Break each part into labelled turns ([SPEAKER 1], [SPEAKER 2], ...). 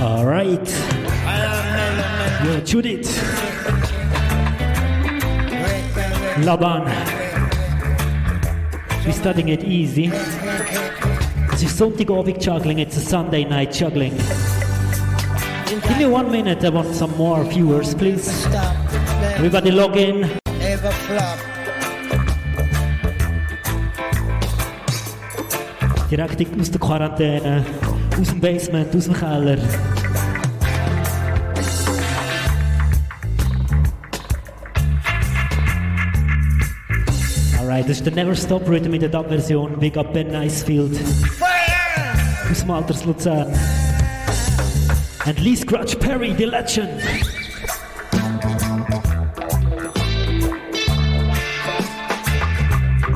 [SPEAKER 1] All right. Yo, Judith. Laban. We're starting it easy. Es ist Sonntagabend juggling, it's a Sunday night juggling. Give me one minute, I want some more viewers, please. Everybody log in.
[SPEAKER 2] flop.
[SPEAKER 1] Direkt aus der Quarantäne, aus dem Basement, aus dem Keller. Alright, das ist der Never Stop Rhythm in der Dub-Version. Big up Ben Nicefield aus dem Alters Luzern. And Lee Scratch Perry, the legend.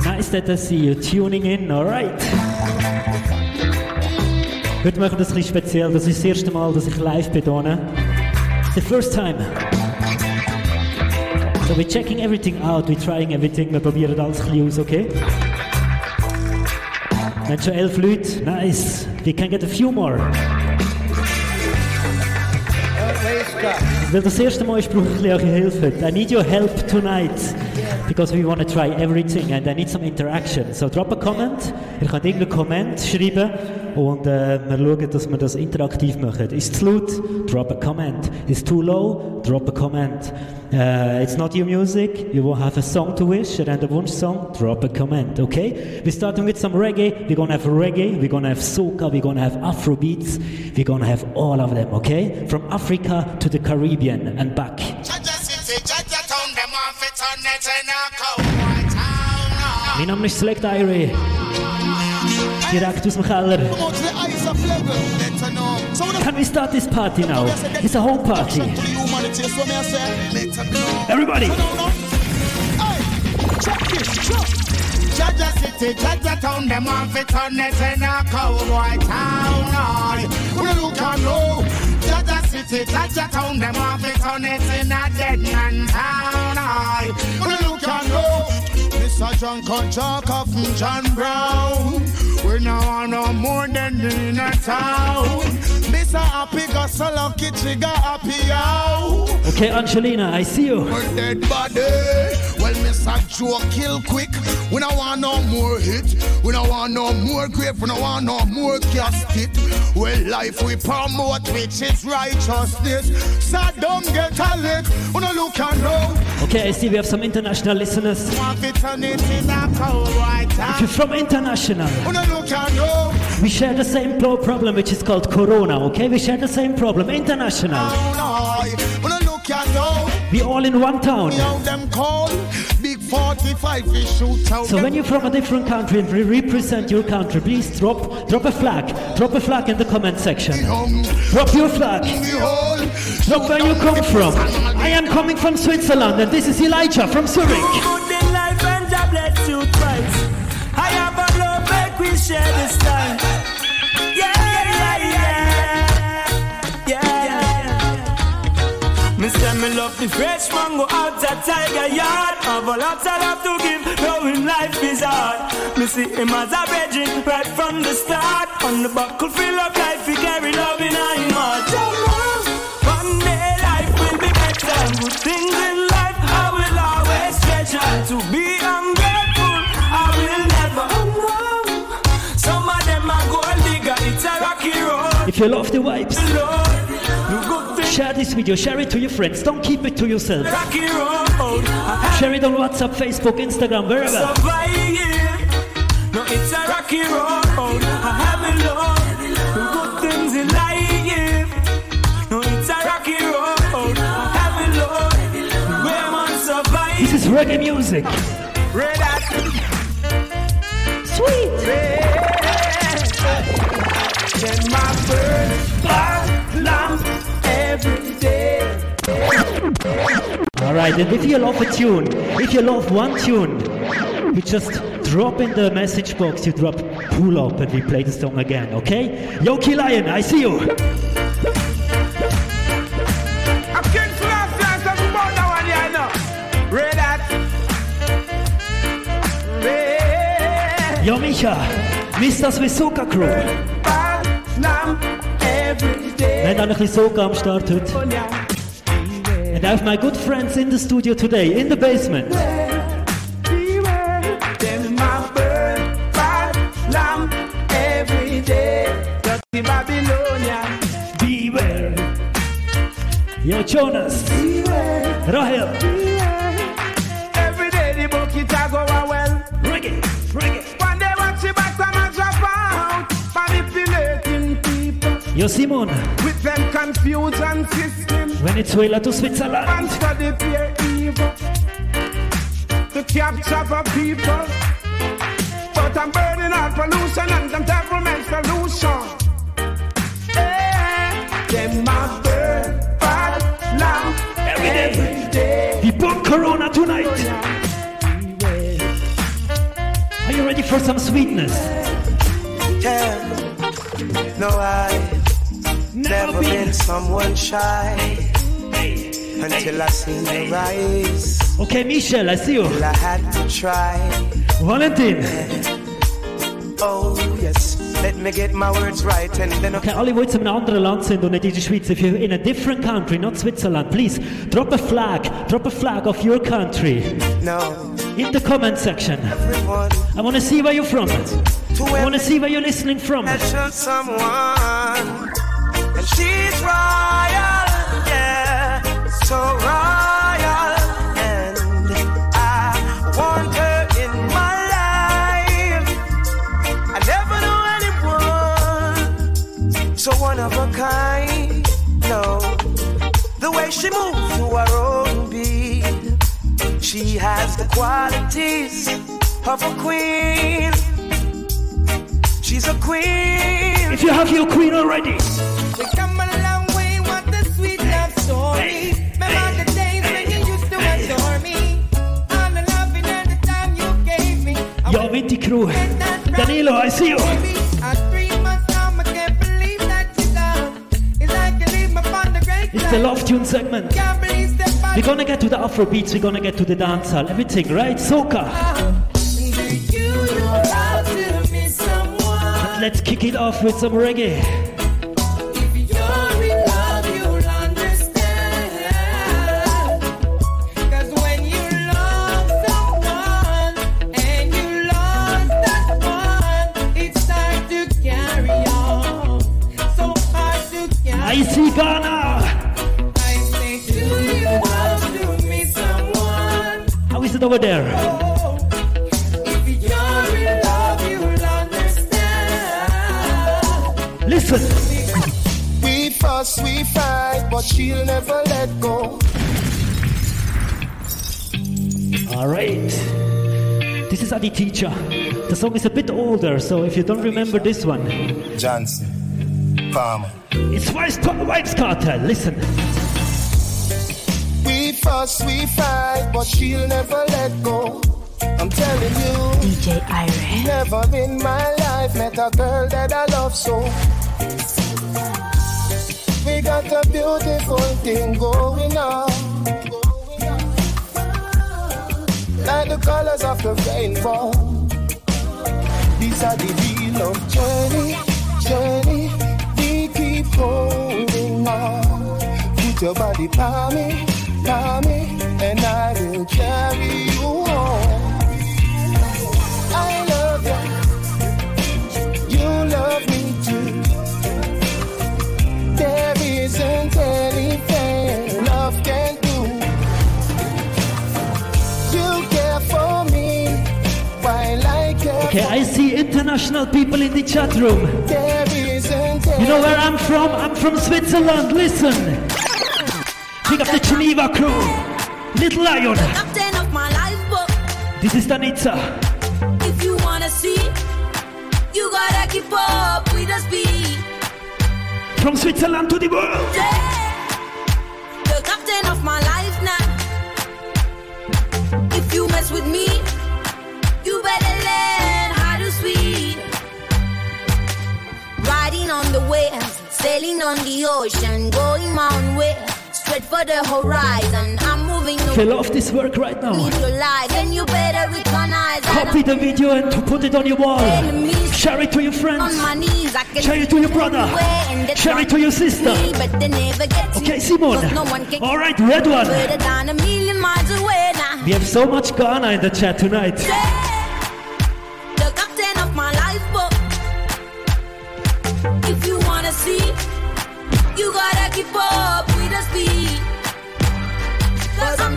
[SPEAKER 1] Nice that I see you tuning in, alright. Heute machen wir das bisschen speziell. Das ist das erste Mal, dass ich live hier. The first time. So we're checking everything out, we're trying everything, wir probieren alles ein aus, okay? Wir haben schon elf Leute, nice. We can get a few more. Weil das erste Mal ist, brauche ich ein bisschen eure Hilfe. I need your help tonight. Because we want to try everything and I need some interaction. So drop a comment. Ihr könnt irgendeinen Comment schreiben und äh, wir schauen, dass wir das interaktiv machen. Es zu laut? Drop a comment. Is too low? Drop a comment. Uh, it's not your music. You will have a song to wish and a Wunsch song. Drop a comment. Okay? We're starting with some reggae. We're gonna have reggae. We're gonna have soca. We're gonna have Afro beats. We're gonna have all of them. Okay? From Africa to the Caribbean and back.
[SPEAKER 3] On town.
[SPEAKER 1] Name ist Select Irie. Direkt aus dem Keller. Can we start this party now? It's a home party. Everybody!
[SPEAKER 3] Jaja City, Jaja Town, them off it on it in a cowboy town. When you can know, Jaja City, Jaja Town, them off it on it in a dead man town. Aye. When you know, Mr. John Conchaka from John Brown. We now want no more than in a town. Mr. Happy got so lucky, trigger happy out.
[SPEAKER 1] Okay, Angelina, I see you.
[SPEAKER 3] We're dead body. Well, Mr. Joe kill quick. We don't want no more hit. We don't want no more grave. We don't want no more casket. Well, life we promote, which is righteousness. So don't get a lick. We don't look and know.
[SPEAKER 1] Okay, I see we have some international listeners.
[SPEAKER 3] To turn it in a cowboy
[SPEAKER 1] If you're from international,
[SPEAKER 3] We don't look and know.
[SPEAKER 1] we share the same problem which is called Corona, okay? We share the same problem. International.
[SPEAKER 3] Oh, we don't look and know.
[SPEAKER 1] We all in one town.
[SPEAKER 3] How them call Big 45 we shoot.
[SPEAKER 1] So when you're from a different country and we represent your country, please drop drop a flag. Drop a flag in the comment section. Drop your flag. Drop where you come from. I am coming from Switzerland and this is Elijah from Zurich.
[SPEAKER 4] Share this time. Yeah, yeah, yeah. Yeah, yeah. Me say me love the fresh mango out at Tiger Yard. Have a lot I have to give, knowing life is hard. Me see him as a virgin right from the start. On the buckle fill of life, he carry love in him heart. One day life will be better. Good things in life I will always treasure. To be ungrateful,
[SPEAKER 1] If you love the vibes,
[SPEAKER 4] Lord, do good things,
[SPEAKER 1] share this video, share it to your friends. Don't keep it to yourself.
[SPEAKER 4] rocky road. I have
[SPEAKER 1] Share it on WhatsApp, Facebook, Instagram, wherever.
[SPEAKER 4] No, it's a rocky road. I have it, Lord. Do good things in life. No, it's a rocky road. I have it, Lord. Where man survive.
[SPEAKER 1] This is reggae music. Sweet.
[SPEAKER 4] Then my back lamp every day.
[SPEAKER 1] Alright, and if you love a tune, if you love one tune, you just drop in the message box, you drop pull up and we play the song again, okay? Yoki Lion, I see you.
[SPEAKER 4] I'm King Flash, that's about
[SPEAKER 1] Wir haben auch ein bisschen Start heute. And I have my good friends in the studio today, in the basement. Yo, Jonas. Rahel. Yo, Simon.
[SPEAKER 5] with them confusion system.
[SPEAKER 1] Venezuela to Switzerland.
[SPEAKER 5] And study fear evil. To capture the people. But I'm burning out pollution and them government solution. Eh, them a burn bad lamb
[SPEAKER 1] Every day.
[SPEAKER 5] every day.
[SPEAKER 1] We bomb Corona tonight. Are you ready for some sweetness?
[SPEAKER 6] Yeah. No, I've never been someone shy until I seen your eyes.
[SPEAKER 1] Okay, Michelle, I see you.
[SPEAKER 6] Till I had to try.
[SPEAKER 1] Valentin.
[SPEAKER 6] Oh, yes. Let me get my words right and then
[SPEAKER 1] Okay, alle, die jetzt in einem anderen Land sind und nicht in der Schweiz, if you're in a different country, not Switzerland, please drop a flag, drop a flag of your country
[SPEAKER 6] no.
[SPEAKER 1] in the comment section.
[SPEAKER 6] Everyone
[SPEAKER 1] I want to see where you're from.
[SPEAKER 6] to
[SPEAKER 1] I want to see where you're listening from.
[SPEAKER 6] someone. Royal, yeah. So royal. And I want her in my life. I never knew anyone so one of a kind. No, the way she moves to her own beat, she has the qualities of a queen. She's a queen.
[SPEAKER 1] If you have your queen already, Crew. Danilo, I see you.
[SPEAKER 7] It's the
[SPEAKER 1] love tune segment. We're gonna get to the Afro beats, we're gonna get to the dancehall, everything, right? Soca. Let's kick it off with some reggae. Over there?
[SPEAKER 7] If you're in love.
[SPEAKER 1] Listen.
[SPEAKER 3] We fuss, we fight, but she'll never let go.
[SPEAKER 1] All right. This is Adi Teacher. The song is a bit older, so if you don't remember this one,
[SPEAKER 3] Johnson, Palmer.
[SPEAKER 1] it's Vibes Cartel. Listen.
[SPEAKER 3] We we fight, but she'll never let go. I'm telling you,
[SPEAKER 8] DJ Irie.
[SPEAKER 3] never in my life met a girl that I love so. We got a beautiful thing going on. Like the colors of the rainbow. These are the real love journey, journey. We keep holding on. Put your body by me, by me, and I will carry you home. I love you. You love me too. There isn't anything love can do. You care for me while I care
[SPEAKER 1] Okay, I see international people in the chat room. You know where I'm from? I'm from Switzerland. Listen. Big up the Geneva crew. Little Lion.
[SPEAKER 8] Captain of my life, but
[SPEAKER 1] This is Danitza.
[SPEAKER 8] if you wanna see, you gotta keep up with the speed.
[SPEAKER 1] From Switzerland to the world.
[SPEAKER 8] Yeah. The captain of my life now. If you mess with me, you better learn how to swim. Riding on the waves, sailing on the ocean, going my own way, straight for the horizon. I'm moving
[SPEAKER 1] you love this work right now,
[SPEAKER 8] If you lie, then you better recognize
[SPEAKER 1] copy the video and to put it on your wall. Share it to your
[SPEAKER 8] on
[SPEAKER 1] friends.
[SPEAKER 8] my knees. I can
[SPEAKER 1] Share it to your brother.
[SPEAKER 8] they
[SPEAKER 1] Share it to your sister.
[SPEAKER 8] me, but they never get
[SPEAKER 1] Okay, Simon.
[SPEAKER 8] No
[SPEAKER 1] All right, red one.
[SPEAKER 8] Down a million miles away now.
[SPEAKER 1] We have so much Ghana in the chat tonight.
[SPEAKER 8] The captain of my lifeboat. Oh. If you wanna see, you gotta keep up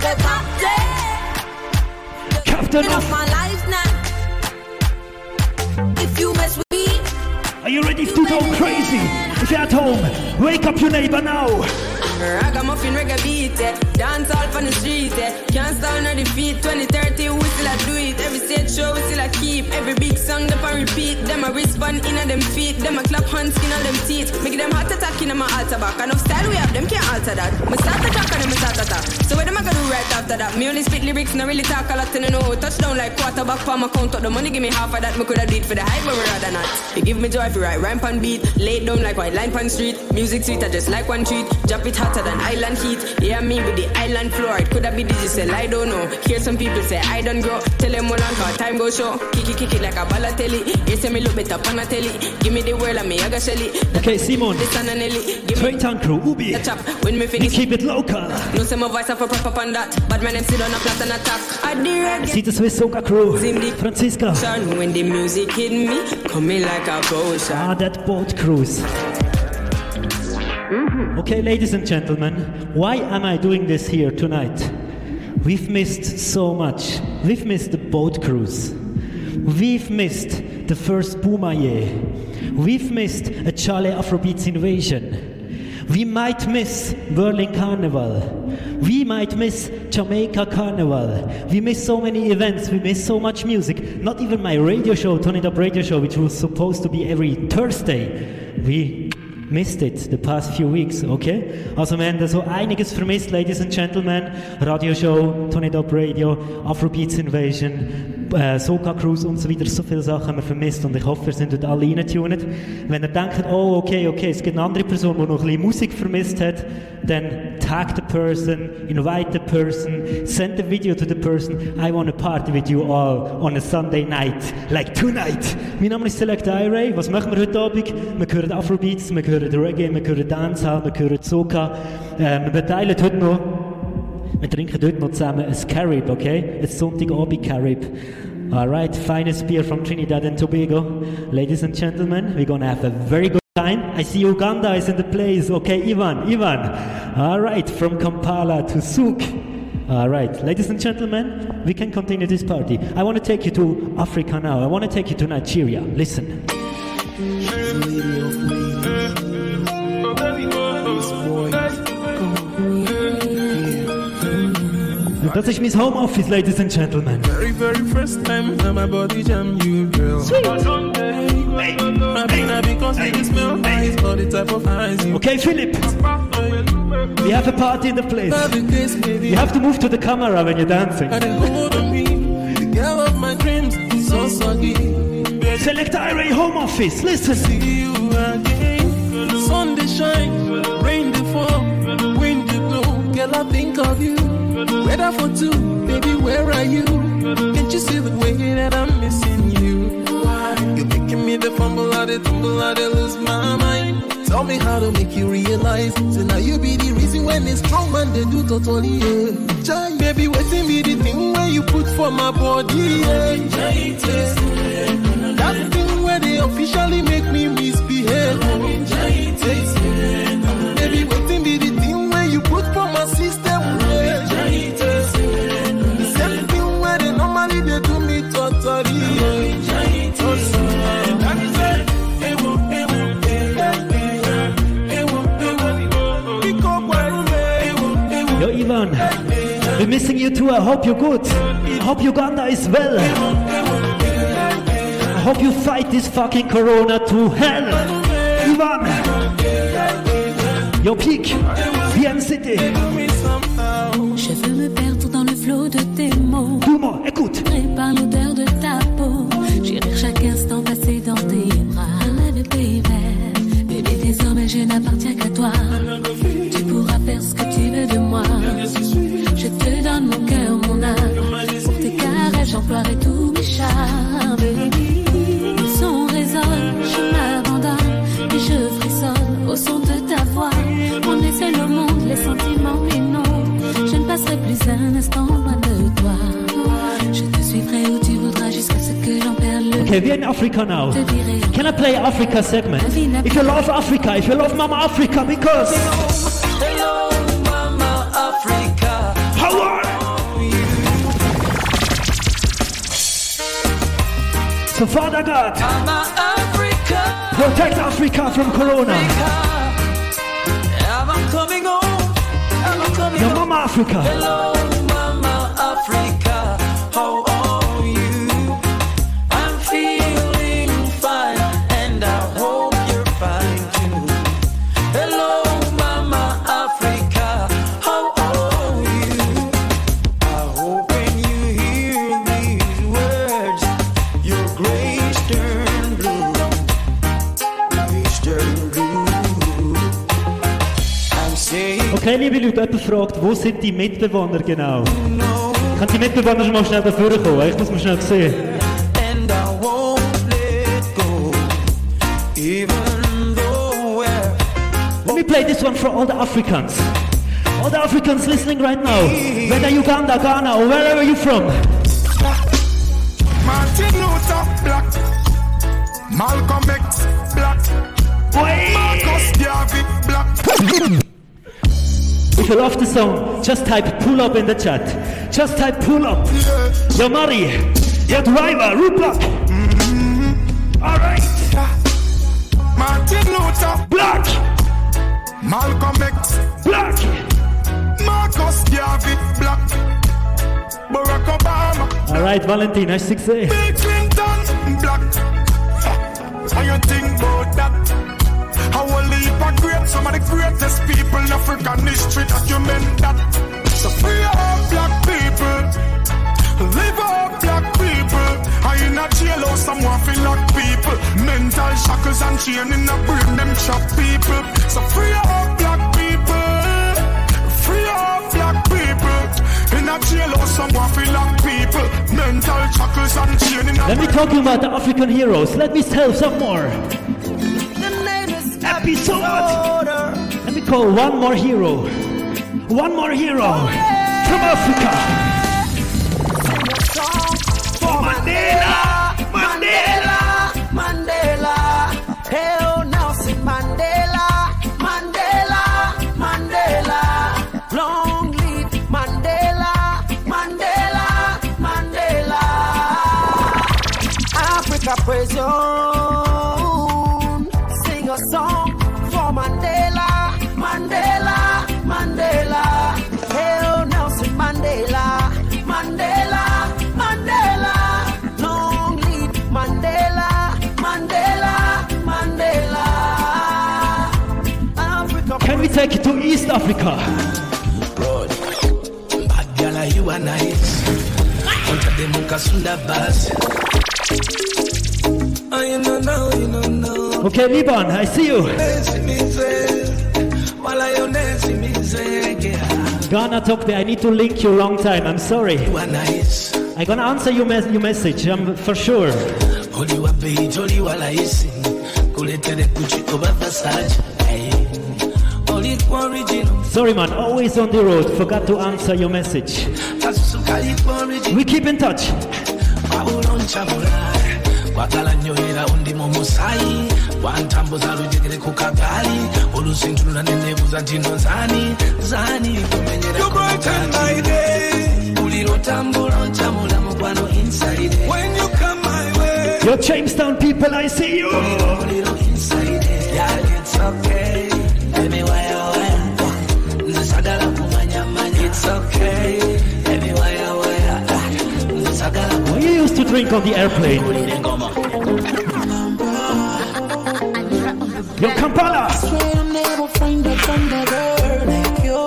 [SPEAKER 8] the captain.
[SPEAKER 1] Captain
[SPEAKER 8] of my life now. If you mess with me,
[SPEAKER 1] Are you ready to go crazy? If you're at home, wake up your neighbor now.
[SPEAKER 9] Ragamuffin reggae beat, eh. dance all on the street, eh. can't stand or defeat. 2030, we still do it. Stage show, we still a keep. Every big song, them a repeat. Them a respond in them feet. Them a clap hands in a them teeth. Make them heart attack in my altar back. Enough style we have, them can't alter that. Me start attack and them start attack. So what them a gonna do right after that? Me only spit lyrics, not really talk a lot, and I know. Touchdown like quarterback for my count. Up the money, give me half of that. Me coulda do it for the hype, but rather not. You give me joy if you write rhyme pan beat. Lay down like white line pan street. Music sweet, I just like one treat. Drop it hotter than island heat. Yeah, me with the island floor. It coulda be digital, I don't know. Hear some people say I don't grow. Tell them one on cause time go show. Kick it, kick it like a Balotelli. You say me look better pan a telly. Give me the world and me I got shelly.
[SPEAKER 1] Okay, Simon.
[SPEAKER 9] This and Nelly. Give me
[SPEAKER 1] Straight on crew, Ubi.
[SPEAKER 9] the chop. When me
[SPEAKER 1] We
[SPEAKER 9] finish.
[SPEAKER 1] keep it local.
[SPEAKER 9] No say my voice have a proper on that. But man them sit on a flat and attack. I the reggae.
[SPEAKER 1] See the Swiss Soca crew. Franziska.
[SPEAKER 9] Sun when the music hit me, coming like a potion.
[SPEAKER 1] Ah, that boat cruise. Okay, ladies and gentlemen, why am I doing this here tonight? We've missed so much. We've missed the boat cruise. We've missed the first Boomaye. We've missed a Charlie Afrobeats invasion. We might miss Berlin Carnival. We might miss Jamaica Carnival. We miss so many events. We miss so much music. Not even my radio show, Tony Up Radio Show, which was supposed to be every Thursday. We missed it the past few weeks, okay? Also, wir haben da so einiges vermisst, Ladies and Gentlemen. Radioshow, Tony Top Radio, Afrobeats Invasion, äh, Soca Cruise und so weiter. So viele Sachen haben wir vermisst und ich hoffe, wir sind dort alle reingetunet. Wenn ihr denkt, oh, okay, okay, es gibt eine andere Person, die noch ein bisschen Musik vermisst hat, dann tag the person, invite the person, send the video to the person. I want to party with you all on a Sunday night, like tonight. Mein Name ist Select Iray. Was machen wir heute Abend? Wir hören Afrobeats, wir hören Reggae, wir hören Dancehall, wir hören Soca. Äh, wir beteilen heute noch, wir trinken heute noch zusammen ein Carib, okay? Ein Sonntagabend Carib. Alright, finest beer from Trinidad and Tobago. Ladies and gentlemen, we're gonna have a very good time. I see Uganda is in the place. Okay, Ivan, Ivan. All right, from Kampala to Souk. All right, ladies and gentlemen, we can continue this party. I want to take you to Africa now. I want to take you to Nigeria. Listen. Das ist mein Homeoffice, ladies and gentlemen.
[SPEAKER 10] Very, very first time that my body jam you, girl.
[SPEAKER 1] Sweet.
[SPEAKER 10] Happy now because you smell eyes, all the type of eyes you
[SPEAKER 1] Okay, Philip, we have a party in the place.
[SPEAKER 10] have in this baby.
[SPEAKER 1] You have to move to the camera when you're dancing.
[SPEAKER 10] I didn't hold on me, the girl of my dreams, so soggy.
[SPEAKER 1] Select Irie Home Office, listen.
[SPEAKER 10] See sun they shine, rain they fall, wind they blow. Girl, I think of you, weather for two, baby, where are you? Can't you see the way that I'm missing you? You're making me the fumble, I the tumble, I the lose my mind. Tell me how to make you realize. So now you be the reason when it's strong man they do totally. Yeah. Jai, baby, waiting me the thing where you put for my body. Yeah. That thing where they officially make me misbehave. Baby, waiting be the thing where you put for my system.
[SPEAKER 1] We're missing you too. I hope you're good. I hope Uganda is well. I hope you fight this fucking corona to hell. Ivan, yo, peak.
[SPEAKER 11] Je veux me perdre dans le flot de tes mots.
[SPEAKER 1] Dis-moi, écoute.
[SPEAKER 11] Par l'odeur de ta peau. J'irai chaque instant passer dans tes bras. You, baby. Baby, désormais je n'appartiens qu'à toi.
[SPEAKER 12] J'emploierai tous mes charmes. Le son résonne, je m'abandonne et je frissonne au son de ta voix. On est seul au monde, les sentiments, non. Je ne passerai plus un instant loin de toi. Je te suivrai où tu voudras jusqu'à ce que j'en perde le
[SPEAKER 1] Okay, we're in Africa now. Can I play Africa segment? If you love Africa, if you love Mama Africa, because So Father God,
[SPEAKER 7] Mama Africa.
[SPEAKER 1] protect Africa from Corona.
[SPEAKER 7] I'm coming home. I'm coming
[SPEAKER 1] Your. Mama Africa.
[SPEAKER 7] Hello, saying.
[SPEAKER 1] Okay, liebe Leute, jemand fragt, wo sind die Mitbewohner genau? Kann die Mitbewohner schon mal schnell da kommen? Ich muss mal schnell sehen.
[SPEAKER 7] let
[SPEAKER 1] me play this one for all the Africans. All the Africans listening right now, whether Uganda, Ghana, or wherever you're from.
[SPEAKER 13] Martin Luther Black, Malcolm X Black, Marcus Garvey Black.
[SPEAKER 1] If you love the song, just type pull up in the chat. Just type pull up. Your Mari, your driver, Rupak. Mm-hmm. Alright.
[SPEAKER 13] Martin Luther
[SPEAKER 1] Black,
[SPEAKER 13] Malcolm X
[SPEAKER 1] Black,
[SPEAKER 13] Marcus Garvey Black, Barack Obama
[SPEAKER 1] Alright, Valentin, hast du gesehen?
[SPEAKER 13] Bill Clinton Black. How you think about that? Some of the greatest people in African history document that. So free all black people, live all black people. I in a jailhouse, someone feel lock people. Mental shackles and chain in brain, them chop people. So free all black people, free all black people. In a jailhouse, someone feel lock people. Mental shackles and chain in
[SPEAKER 1] Let me talk about the African heroes. Let me tell some more. Episode. Let me call one more hero. One more hero from Africa. Take it to East Africa?
[SPEAKER 7] Bad girl, you are nice. Unta de mukasunda basi. Oh, you know now, you know now.
[SPEAKER 1] Okay, Liban, I see you.
[SPEAKER 7] Nesi mize, wala yo nesi mize, girl.
[SPEAKER 1] Ghana talk me. I need to link you long time. I'm sorry.
[SPEAKER 7] You are nice.
[SPEAKER 1] I'm gonna answer your, mes- your message. Um, for sure.
[SPEAKER 7] Oli wa beach, oli wa laisi. Kuletere Gucci oba Versace. Hey. Oli kwa original.
[SPEAKER 1] Sorry, man. Always on the road. Forgot to answer your message.
[SPEAKER 7] Kasusukali kwa original.
[SPEAKER 1] We keep in touch.
[SPEAKER 7] wawulonchabula kwagala nnyo era undi mu musayi wantambuza lujegere ku kagali olusintunula nenebuza nti no nzani zani kumenyera buli lwotambula onchamula mukwano inside
[SPEAKER 1] Your Jamestown people, I see you.
[SPEAKER 7] Yeah, it's okay
[SPEAKER 1] drink on the airplane. Yo, Kampala.
[SPEAKER 4] I'll never find another girl like you.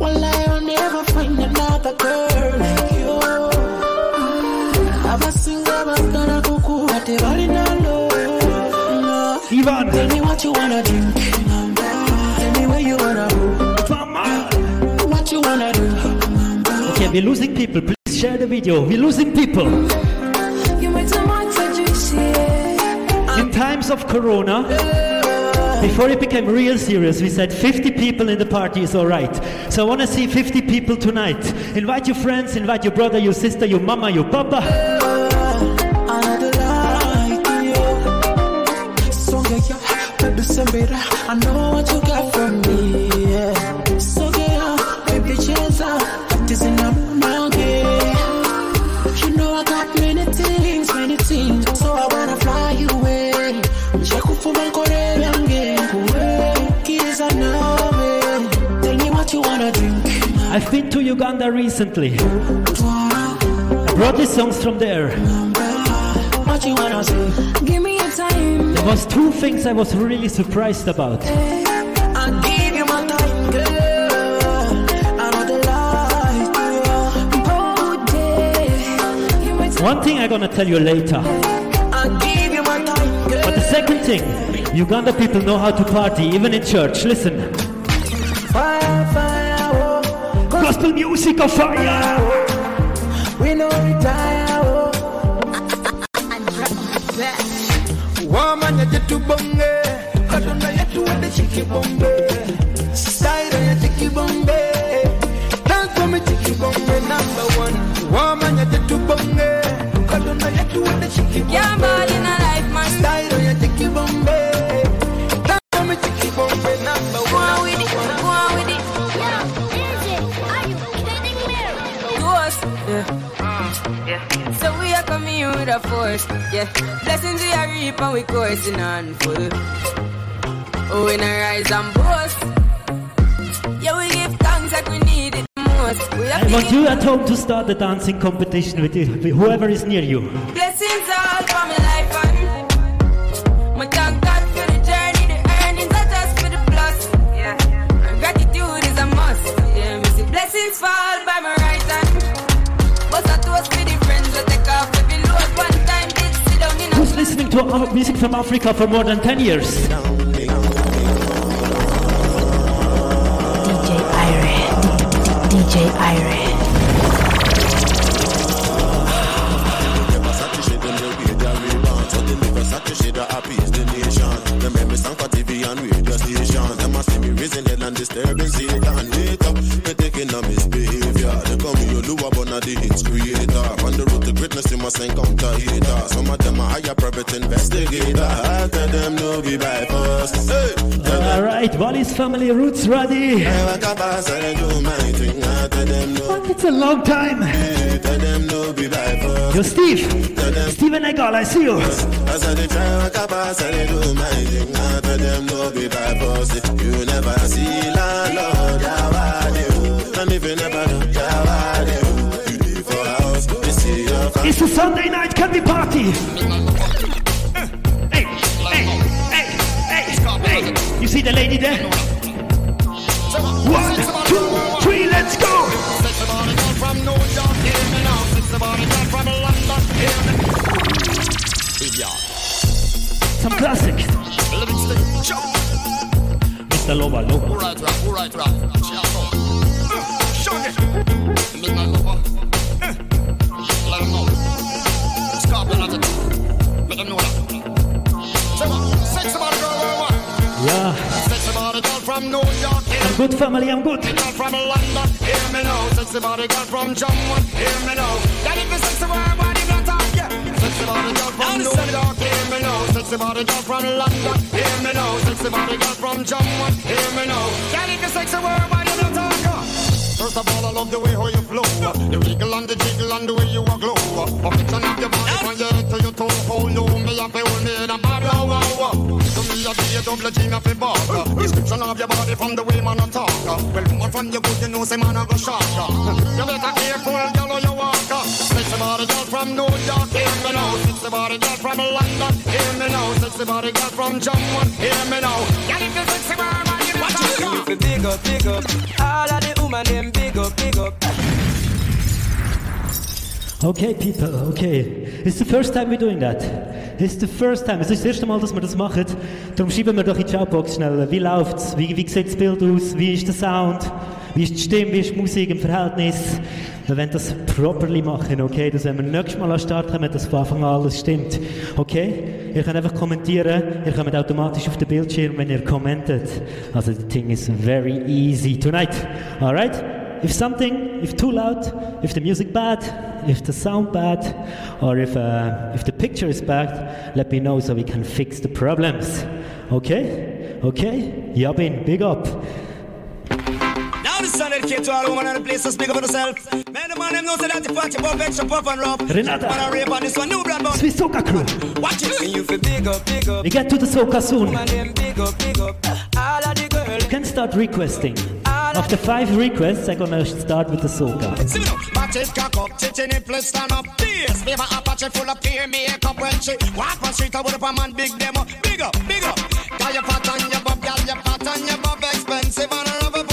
[SPEAKER 4] Well, I'll never find another girl like you. Abasinga bagala kukuwate balina love.
[SPEAKER 1] Ivan.
[SPEAKER 4] Tell me what you wanna drink. Tell me where you wanna go. What you wanna do?
[SPEAKER 1] We're losing people. Share the video. We're losing people. In times of Corona, before it became real serious, we said 50 people in the party is alright. So I want to see 50 people tonight. Invite your friends, invite your brother, your sister, your mama, your papa.
[SPEAKER 4] Another light to you. So get ya, baby, send me that. I know what you
[SPEAKER 1] Uganda recently. I brought these songs from there.
[SPEAKER 4] What you wanna say?
[SPEAKER 14] Give me your time.
[SPEAKER 1] There was two things I was really surprised about.
[SPEAKER 4] I give you my time, girl. Another light to you.
[SPEAKER 1] One thing I'm gonna tell you later.
[SPEAKER 4] Give you my time.
[SPEAKER 1] But the second thing, Uganda people know how to party, even in church. Listen. Gospel music of fire.
[SPEAKER 4] We know retire, oh.
[SPEAKER 3] Woman, you get to bonge. Kaduna, you to the chicky bombe. Style, you chicky bombe. Dance for me, chicky bombe, number one. Woman, you get to bonge. Kaduna, you to the chicky bombe.
[SPEAKER 9] Yeah, ball reap and we coursing on full. Oh, rise and boast. Yeah, we give thanks like we need it most. We
[SPEAKER 1] I want you at home to start the dancing competition with with whoever is near you.
[SPEAKER 9] blessings
[SPEAKER 1] to uh, music from Africa for more than 10 years?
[SPEAKER 15] DJ Irie. DJ Irie.
[SPEAKER 16] Disturbing Satan, wait up, me taking a misbehavior. They call me Oluwa, but not the hits creator. On the road to greatness, you must encounter hater. Some of them are higher private investigator. Them no be by force. Hey,
[SPEAKER 1] Alright, Wally's family roots ready.
[SPEAKER 16] I walk up as I do my thing. I tell them no.
[SPEAKER 1] It's a long time.
[SPEAKER 16] Tell them no be by force.
[SPEAKER 1] Yo, Steve. Steven Egal, I see you.
[SPEAKER 16] as I dey try walk up as I dey do my thing. I tell them no be. You never see landlord, Yawade. And if you never know Yawade, you live for house, you see your family.
[SPEAKER 1] It's a Sunday night candy party. See the lady there? One, two, three, let's go.
[SPEAKER 3] From New York, hear me now. Sexy body girl from London, girl from New York, hear
[SPEAKER 1] I'm good family, I'm good.
[SPEAKER 3] girl from London, hear me now. Sexy body girl from Jamaica, hear me now. That if it's sexy boy, body not talk, yeah. Sexy body girl from New York, hear me now. Sexy body girl from London, hear me now. Sexy body girl from Jamaica, hear me now. That if it's sexy boy, body not talk, yeah. First of all, I love the way how you flow. The wiggle and the jiggle and the way you a glow. Perfection of your body from your head to your toe. Oh, hold on, me up, hold me in a bar. Wow, wow. To me, I be a double G, a bar. Description of your body from the way man a talk. Well, woman from your good, you know, say man a go shock. You better careful, girl, or you walk. Sexy body girl from New York, hear me now. Sexy body girl from London, hear me now. Sexy body girl from Jamaica, hear me now. Girl, if you sexy, boy,
[SPEAKER 1] Okay, people, okay. It's the first time we're doing that. It's the first time. Es ist das erste Mal, dass wir das machen. Darum schreiben wir doch in die Chatbox schnell, wie läuft's? Wie, wie sieht das Bild aus? Wie ist der Sound? Wie ist die Stimme? Wie ist die Musik im Verhältnis? Wir wollen das properly machen, okay? Dass wenn wir nächstes Mal an kommen, dass von Anfang an alles stimmt. Okay? Ihr könnt einfach kommentieren, ihr kommt automatisch auf den Bildschirm, wenn ihr kommentiert. Also, the thing is very easy tonight. Alright? If something, if too loud, if the music bad, if the sound bad, or if, uh, if the picture is bad, let me know so we can fix the problems. Okay? Okay? Yabin, big up.
[SPEAKER 7] Now this to all women in the place, so speak up for yourself. Man, the man them know say that the party pop, extra pop and rub.
[SPEAKER 1] Renata.
[SPEAKER 7] Man, I rape on this one, new brand bun.
[SPEAKER 1] Swiss Soca Crew.
[SPEAKER 7] Watch it. And you feel big up, big up.
[SPEAKER 1] We get to the soca soon.
[SPEAKER 7] Man, them big up, big up. All of the girls.
[SPEAKER 1] You can start requesting. After five requests, I'm gonna start with the soca.
[SPEAKER 17] See me now, match it cock up, chicken in place stand up. Fierce, baby, Apache full of peer makeup when she walk on street. I would up a man big demo, big up, big up. Got your fat on your bob, got your fat on your bob, expensive and I love it.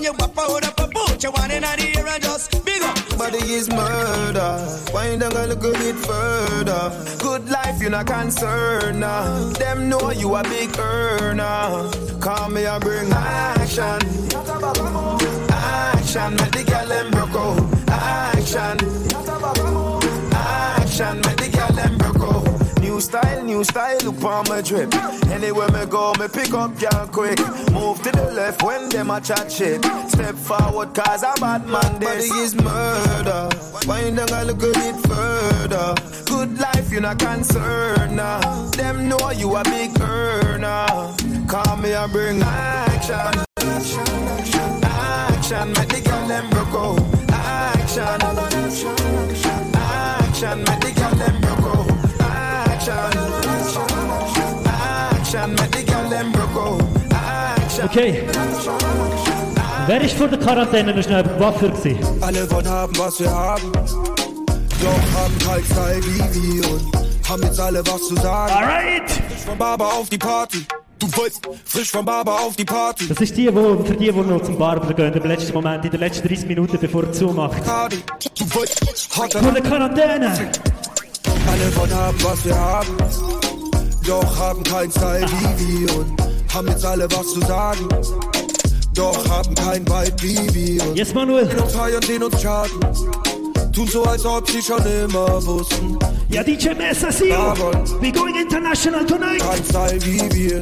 [SPEAKER 17] And you wap out up, boot, you on and on here and just big up.
[SPEAKER 6] Body is murder. why don't down a little bit further. Good life, you not concerned. Nah. Them know you a big earner. Call me and bring action. Action, make the girl them broke out. Action. Action, make New style, new style, look on my drip. Anywhere me go, me pick up girl quick. Move to the left when them a chat shit. Step forward, cause a bad man this. Body is murder. Wind down a little bit further. Good life, you not concerned. Nah. Them know you a big earner. Call me and bring action. Action, make the girl them broke out. Action. Action, make the girl them
[SPEAKER 1] Okay. Wer ist vor der Quarantäne noch schnell Waffer gewesen?
[SPEAKER 18] Alle wollen haben, was wir haben. Doch haben kein Style wie wir und haben jetzt alle was zu sagen.
[SPEAKER 1] Alright!
[SPEAKER 18] Frisch vom Barber auf die Party. Du weißt, frisch vom Barber auf die Party.
[SPEAKER 1] Das ist die, wo, für die, die noch zum Barber gehen, im letzten Moment, in den letzten 30 Minuten, bevor er zumacht.
[SPEAKER 18] Party. Du weißt, hat
[SPEAKER 1] Vor der Quarantäne!
[SPEAKER 18] Alle wollen haben, was wir haben. Doch haben kein Style wie wir und haben jetzt alle was zu sagen. Doch haben kein Vibe wie wir.
[SPEAKER 1] Yes, Manuel.
[SPEAKER 18] Und feiern den uns schaden. Tun so, als ob sie schon immer wussten.
[SPEAKER 1] Ja, DJ Messer, see you. We going international tonight.
[SPEAKER 18] Kein Style wie wir.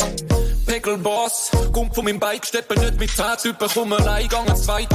[SPEAKER 19] Pegelboss, kommt von meinem Bike, steppe nicht mit 10 Typen, komm allein, gang ins Zweit.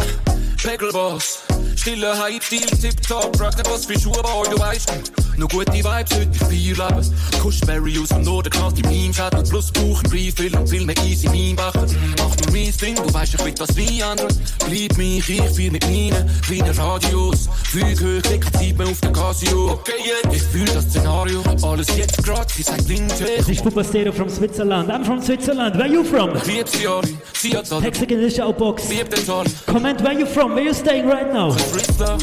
[SPEAKER 19] Pegelboss, stille Hype, Stil, Tip-Top, frag nicht was für Schuhe, aber du weißt. Nur gute Vibes heute für vier Lebens. Kuschberry aus dem Norden, knallt meinen Schatten, plus Buchen, Refill und viel mehr easy, mein Bachen. Mach nur mein Ding, du weißt, ich will das wie andere. Bleib mich, ich viel mit meinen kleinen Radios. Füg hoch, klick Zeit mehr auf den Casio. Okay, yeah, ich fühl das Szenario, alles jetzt gratis, ein Windweg.
[SPEAKER 1] Das ist Pupa Stereo from Switzerland. I'm from Switzerland. Where you from?
[SPEAKER 19] Ich lieb sie alle, sie hat alle.
[SPEAKER 1] Text in the showbox.
[SPEAKER 19] Lieb den alle.
[SPEAKER 1] Comment where you from, where you staying right now.
[SPEAKER 19] Freestyle,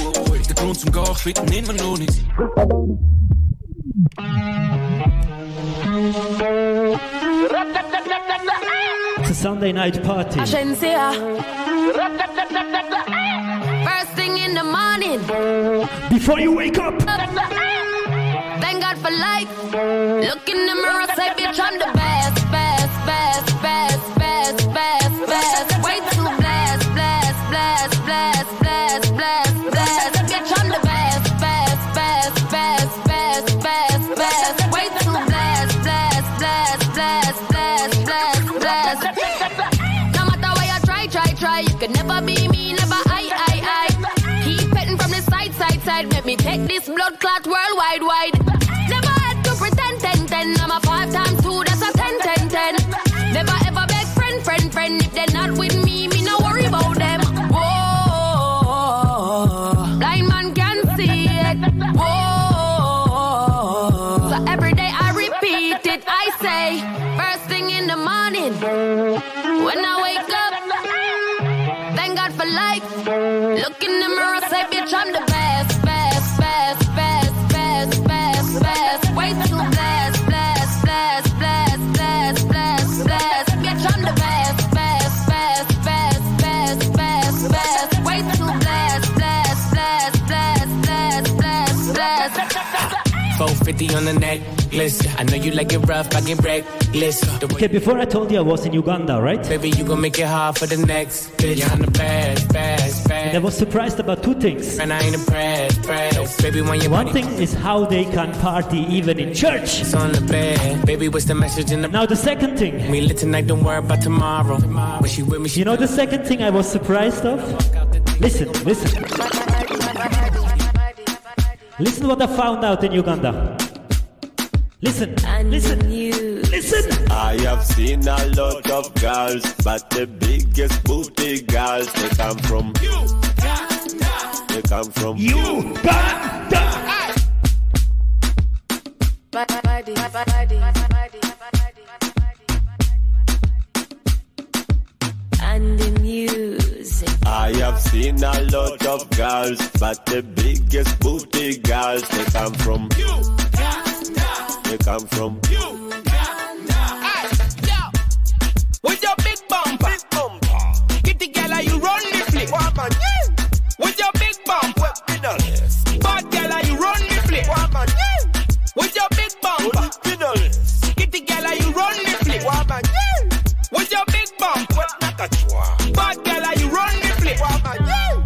[SPEAKER 19] der Grund zum Gach finden immer noch nicht.
[SPEAKER 1] It's a Sunday night party.
[SPEAKER 8] I shouldn't say her. First thing in the morning.
[SPEAKER 1] Before you wake up.
[SPEAKER 8] Thank God for life. Look in the mirror, say, bitch, I'm the best, best, best, me take this blood clot worldwide, wide.
[SPEAKER 20] 450 on the necklace. I know you like it rough, I get reckless.
[SPEAKER 1] Okay, before I told you I was in Uganda, right?
[SPEAKER 20] Baby, you gonna make it hard for the next bitch. I'm the best, best, best.
[SPEAKER 1] And I was surprised about two things.
[SPEAKER 20] And I ain't impressed, impressed. Baby, when you
[SPEAKER 1] One thing is how they can party even in church.
[SPEAKER 20] It's on the bed. Baby, what's the message in the
[SPEAKER 1] Now the second thing.
[SPEAKER 20] We lit tonight, don't worry about tomorrow. When she with me, she
[SPEAKER 1] You know the second thing I was surprised of? Listen, listen. Listen what I found out in Uganda. Listen, listen, you. listen.
[SPEAKER 21] I have seen a lot of girls, but the biggest booty girls they come from you. They come from you.
[SPEAKER 11] And the music.
[SPEAKER 21] I have seen a lot of girls, but the biggest booty girls they come from you. They come from you.
[SPEAKER 22] With your big bumper, big bumper. Kitty girl, are you run the flip? Woman, yeah. With your big bumper, bad girl, are you run the flip? Woman, yeah. With your big bumper, Kitty girl, are you run the flip? Woman, yeah. With your big bumper, bad girl, are you run the yeah.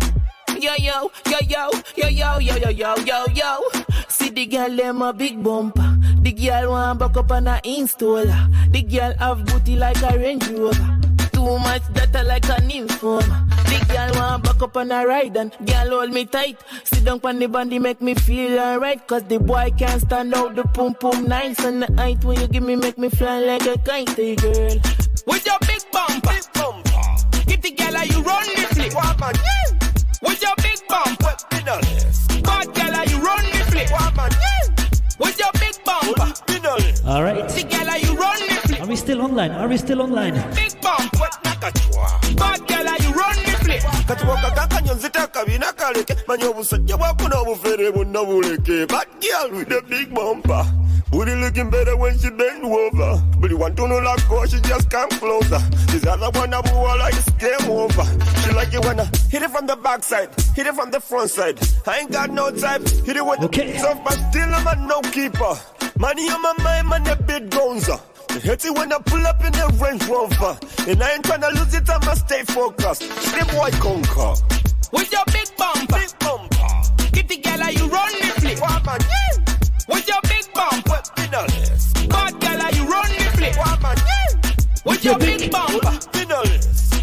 [SPEAKER 7] Yo yo, yo yo, yo yo, yo yo yo yo yo. See the girl them a big bumper. The girl want back up on a installer. The girl have booty like a Range Rover. Too much data like a informer. The girl want back up on a ride and girl hold me tight. Sit down on the bandy make me feel alright. Cause the boy can't stand out the pum pum nice. And the height when you give me make me fly like a kite, hey girl.
[SPEAKER 22] With your big bumper, big bumper. the girl, are you run the flip? Woman, yeah. With your big bumper, bumper,
[SPEAKER 1] All right.
[SPEAKER 22] the are you run the flip?
[SPEAKER 1] Are we still online? Are we still online?
[SPEAKER 22] Big bumper, bad girl, are you run the flip?
[SPEAKER 21] kati wakakakanyonzita kabina kaleke manya obusajja bwako n'obufere bwonna buleke but girl with the big bumper booty looking better when she bend over buli wantunulako she just come closer this other one a buwala is game over she like it when I hit it from the backside hit it from the front side I ain't got no time hit it with
[SPEAKER 1] Okay.
[SPEAKER 21] the tough but still I'm a no keeper money on my mind man a bit gonza Hate uh. it when I pull up in the Range Rover And I ain't tryna lose it, I'ma stay focused Them boy conquer
[SPEAKER 22] With your big bumper, big bumper. Kitty girl, are you run the flip? Woman, yeah. With your big bumper, bad girl, are you run the flip? Woman, yeah. With your big bumper,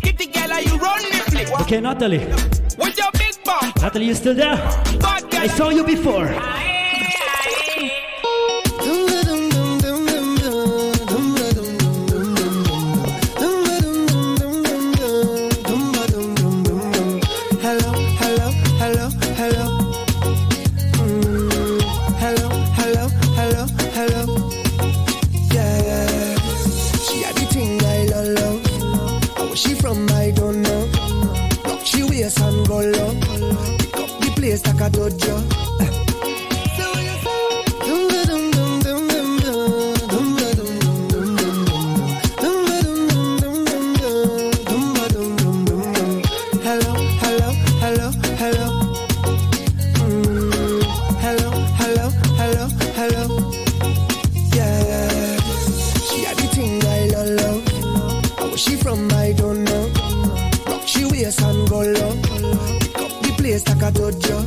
[SPEAKER 22] Kitty girl, are you run the flip?
[SPEAKER 1] Okay, Natalie.
[SPEAKER 22] With your big bumper,
[SPEAKER 1] Natalie, you still there?
[SPEAKER 22] bad girl.
[SPEAKER 1] I saw you before.
[SPEAKER 23] Hello, the like a dojo. Hello, hello, hello, hello. Yeah. She had the thing I love, she from, don't know. Rock she and go low. Pick up the place like a dojo.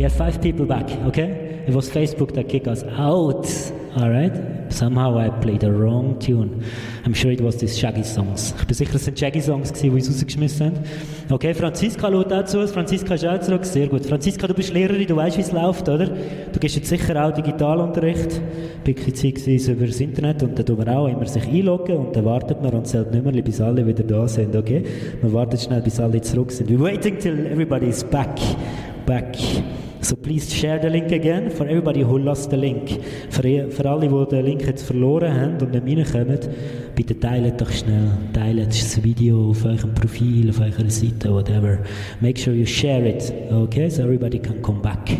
[SPEAKER 1] We have five people back, okay? It was Facebook that kicked us out, alright? Somehow I played the wrong tune. I'm sure it was these Shaggy Songs. Ich bin sicher, es sind Shaggy Songs, die uns rausgeschmissen haben. Okay, Franziska schaut auch zu uns. Franziska ist auch zurück. Sehr gut. Franziska, du bist Lehrerin, du weißt, wie es läuft, oder? Du gibst jetzt sicher auch Digitalunterricht. Beziehungsweise über das Internet und dann tun wir auch immer sich einloggen und dann wartet man und zählt nicht mehr, bis alle wieder da sind, okay? Man wartet schnell, bis alle zurück sind. We're waiting till everybody is back. Back. So please share the link again for everybody who lost the link. Für, für alle, die den Link jetzt verloren haben und nicht reinkommen, bitte teilt doch schnell. Teilt das Video auf eurem Profil, auf eurer Seite, whatever. Make sure you share it, okay? So everybody can come back.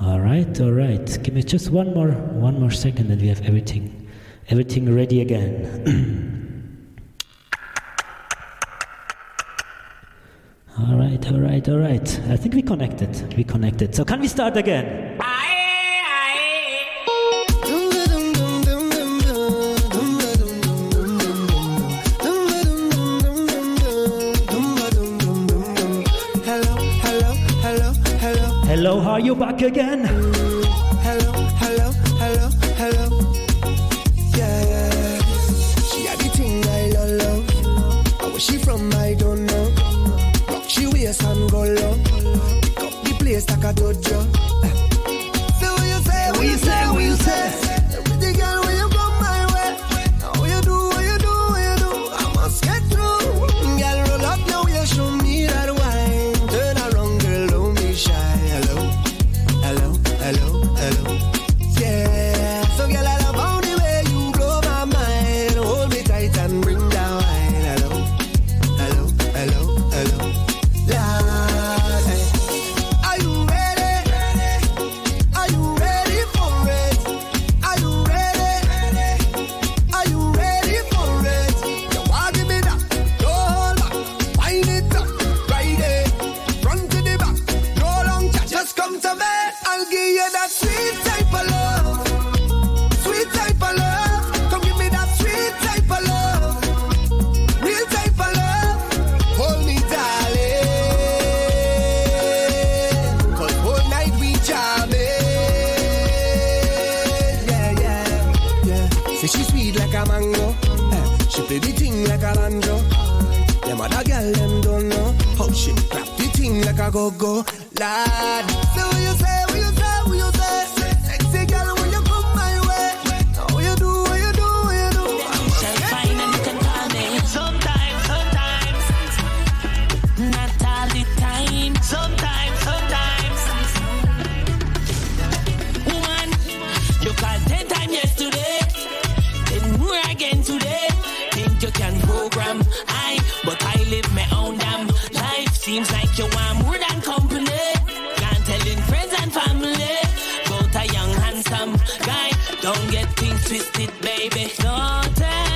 [SPEAKER 1] All right, all right. Give me just one more, one more second, and we have everything, everything ready again. all right, all right, all right. I think we connected. We connected. So can we start again?
[SPEAKER 23] Hello, hello, hello, hello.
[SPEAKER 1] Are you back again?
[SPEAKER 23] Place like say? Go-go.
[SPEAKER 7] Handsome guy. Don't get things twisted, baby. Don't expect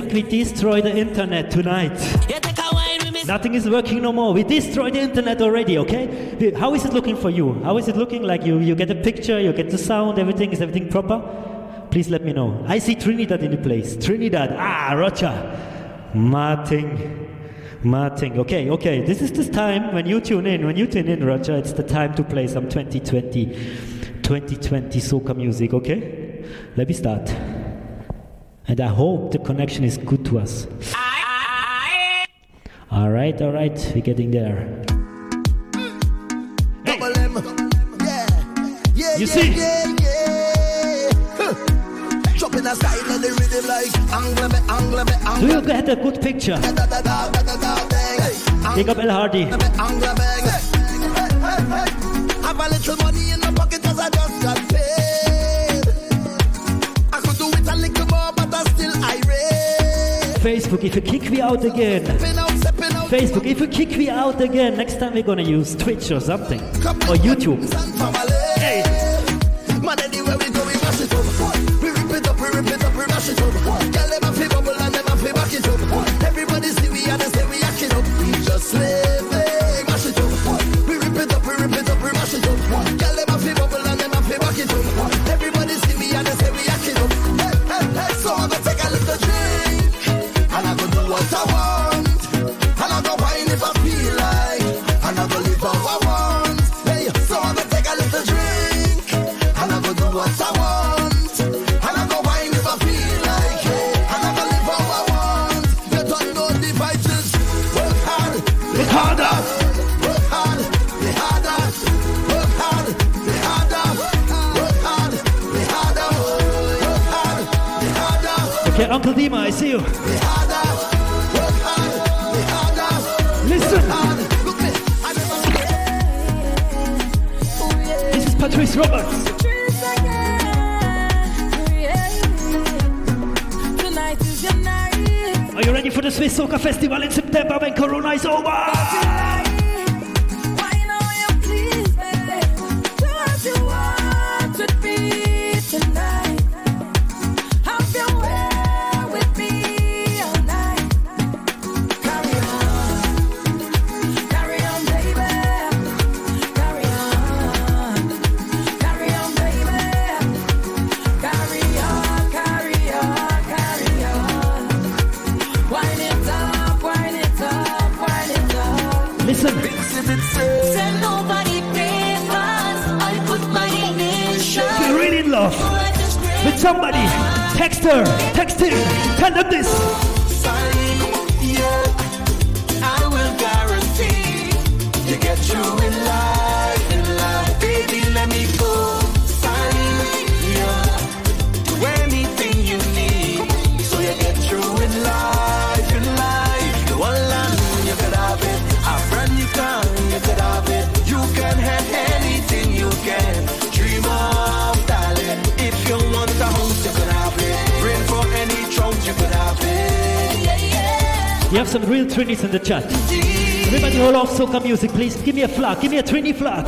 [SPEAKER 1] think we destroy the internet tonight. Nothing is working no more. We destroyed the internet already, okay? How is it looking for you? How is it looking like you, you get a picture, you get the sound, everything? Is everything proper? Please let me know. I see Trinidad in the place. Trinidad. Ah, Rocha. Martin. Martin. Okay, okay. This is the time when you tune in. When you tune in, Roger, it's the time to play some 2020, 2020 soca music, okay? Let me start. And I hope the connection is good to us. All right, all right, we're getting there.
[SPEAKER 23] Double M. Yeah. Yeah,
[SPEAKER 1] You see?
[SPEAKER 23] yeah, yeah. Huh. Drop in a style and the rhythm like angle me, angle me,
[SPEAKER 1] Do you get a good picture? Big up El Hardy.
[SPEAKER 23] Have a little money in my pocket 'cause I just got still irate.
[SPEAKER 1] Facebook, if you kick me out again.
[SPEAKER 23] Stepping out, stepping out.
[SPEAKER 1] Facebook, if you kick me out again, next time we're gonna use Twitch or something. Or YouTube.
[SPEAKER 23] Hey. Man, anywhere we go, we mash it up. We rip it up, we rip it up, we mash it up.
[SPEAKER 1] Tadima, I see you. Listen. This is Patrice Roberts. Are you ready for the Swiss Soca Festival in September when Corona is over?
[SPEAKER 18] the
[SPEAKER 1] chat. Everybody hold off soca music, please give me a flag, give me a twenty flag.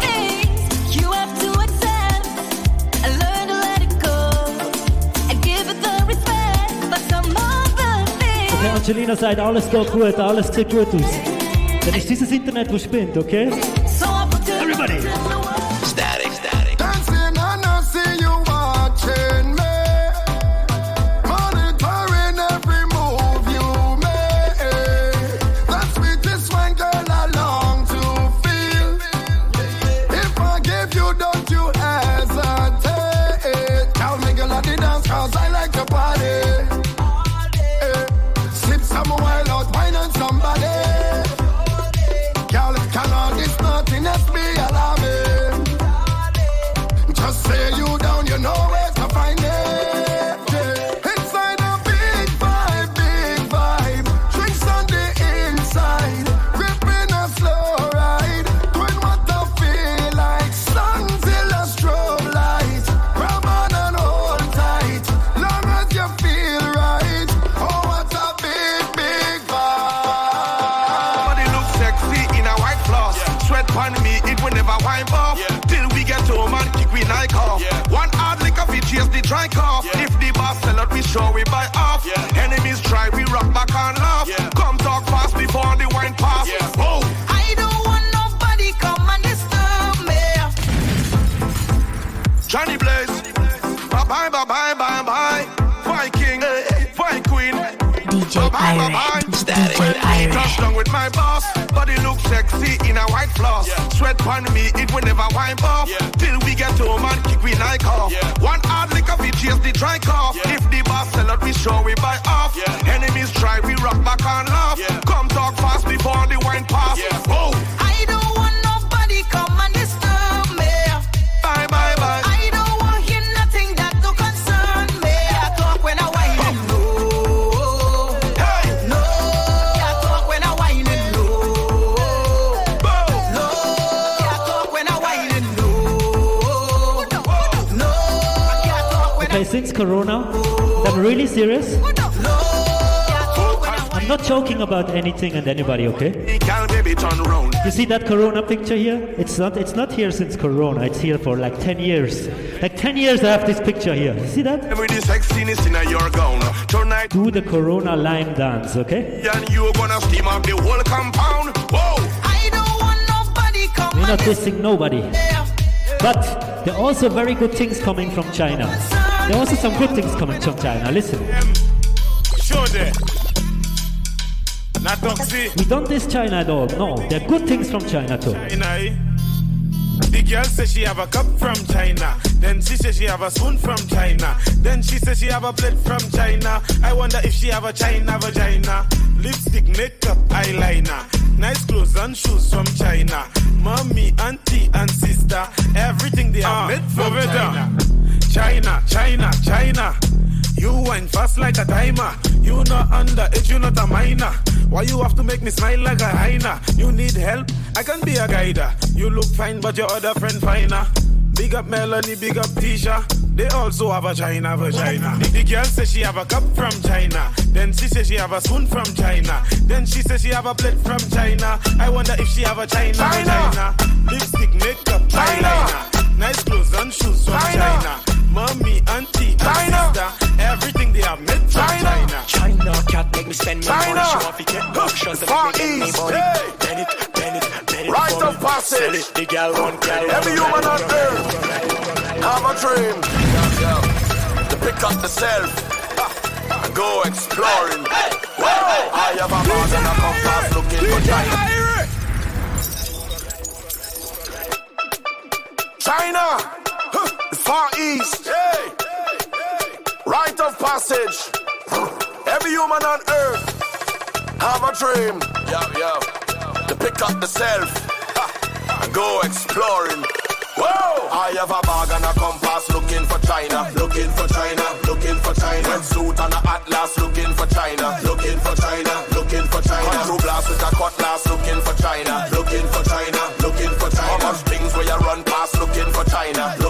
[SPEAKER 1] Okay, Angelina sagt, alles geht gut, alles sieht gut aus. Das ist dieses Internet, das spinnt, okay? about anything and anybody, okay? You see that Corona picture here? It's not, it's not here since Corona. It's here for like 10 years. Like 10 years I have this picture here. You see that? Do the Corona lime dance, okay?
[SPEAKER 6] You're gonna steam up the compound. Whoa!
[SPEAKER 11] I not nobody.
[SPEAKER 1] We're not dissing nobody. But there are also very good things coming from China. There are also some good things coming from China. Listen.
[SPEAKER 13] Sure there. Not toxic.
[SPEAKER 1] We don't taste China dog, no. There are good things from China too.
[SPEAKER 13] China, eh? The girl says she have a cup from China. Then she says she have a spoon from China. Then she says she have a plate from China. I wonder if she have a China vagina. Lipstick, makeup, eyeliner. Nice clothes and shoes from China. Mommy, auntie, and sister. Everything they are uh, ah, made from China. China, China, China.
[SPEAKER 24] You wine fast like a timer. You not under it, you not a minor. Why you have to make me smile like a hyena? You need help? I can be a guider. You look fine, but your other friend finer. Big up Melanie, big up Tisha. They also have a China vagina. The, the girl says she have a cup from China. Then she says she have a spoon from China. Then she says she have a plate from China. I wonder if she have a China,
[SPEAKER 22] China.
[SPEAKER 24] vagina. Lipstick, makeup, eyeliner. Nice clothes and shoes from
[SPEAKER 22] China.
[SPEAKER 24] China. Mommy, auntie, and
[SPEAKER 22] China.
[SPEAKER 24] sister. Everything they have made China.
[SPEAKER 6] Cat make me spend my
[SPEAKER 22] China.
[SPEAKER 6] money. Want to get buck shots and
[SPEAKER 22] Far
[SPEAKER 6] make me
[SPEAKER 22] East,
[SPEAKER 6] money.
[SPEAKER 22] hey.
[SPEAKER 6] Bend it, bend it, bend it.
[SPEAKER 22] Right of passage.
[SPEAKER 6] Sell it, the girl one girl.
[SPEAKER 22] Every human on earth have a dream. To pick up the self and go exploring. I have a bag and a compass looking for China. China, the Far East, hey. right of passage. Every human on earth have a dream. Yo, yo. To pick up the self ha, and go exploring. Whoa! I have a bag and a compass looking for China, looking for China, looking for China. Red suit and a atlas looking for China, looking for China, looking for China. Control blast with a cutlass looking for China, looking for China, looking for China. How much things where you run past looking for China, looking for China,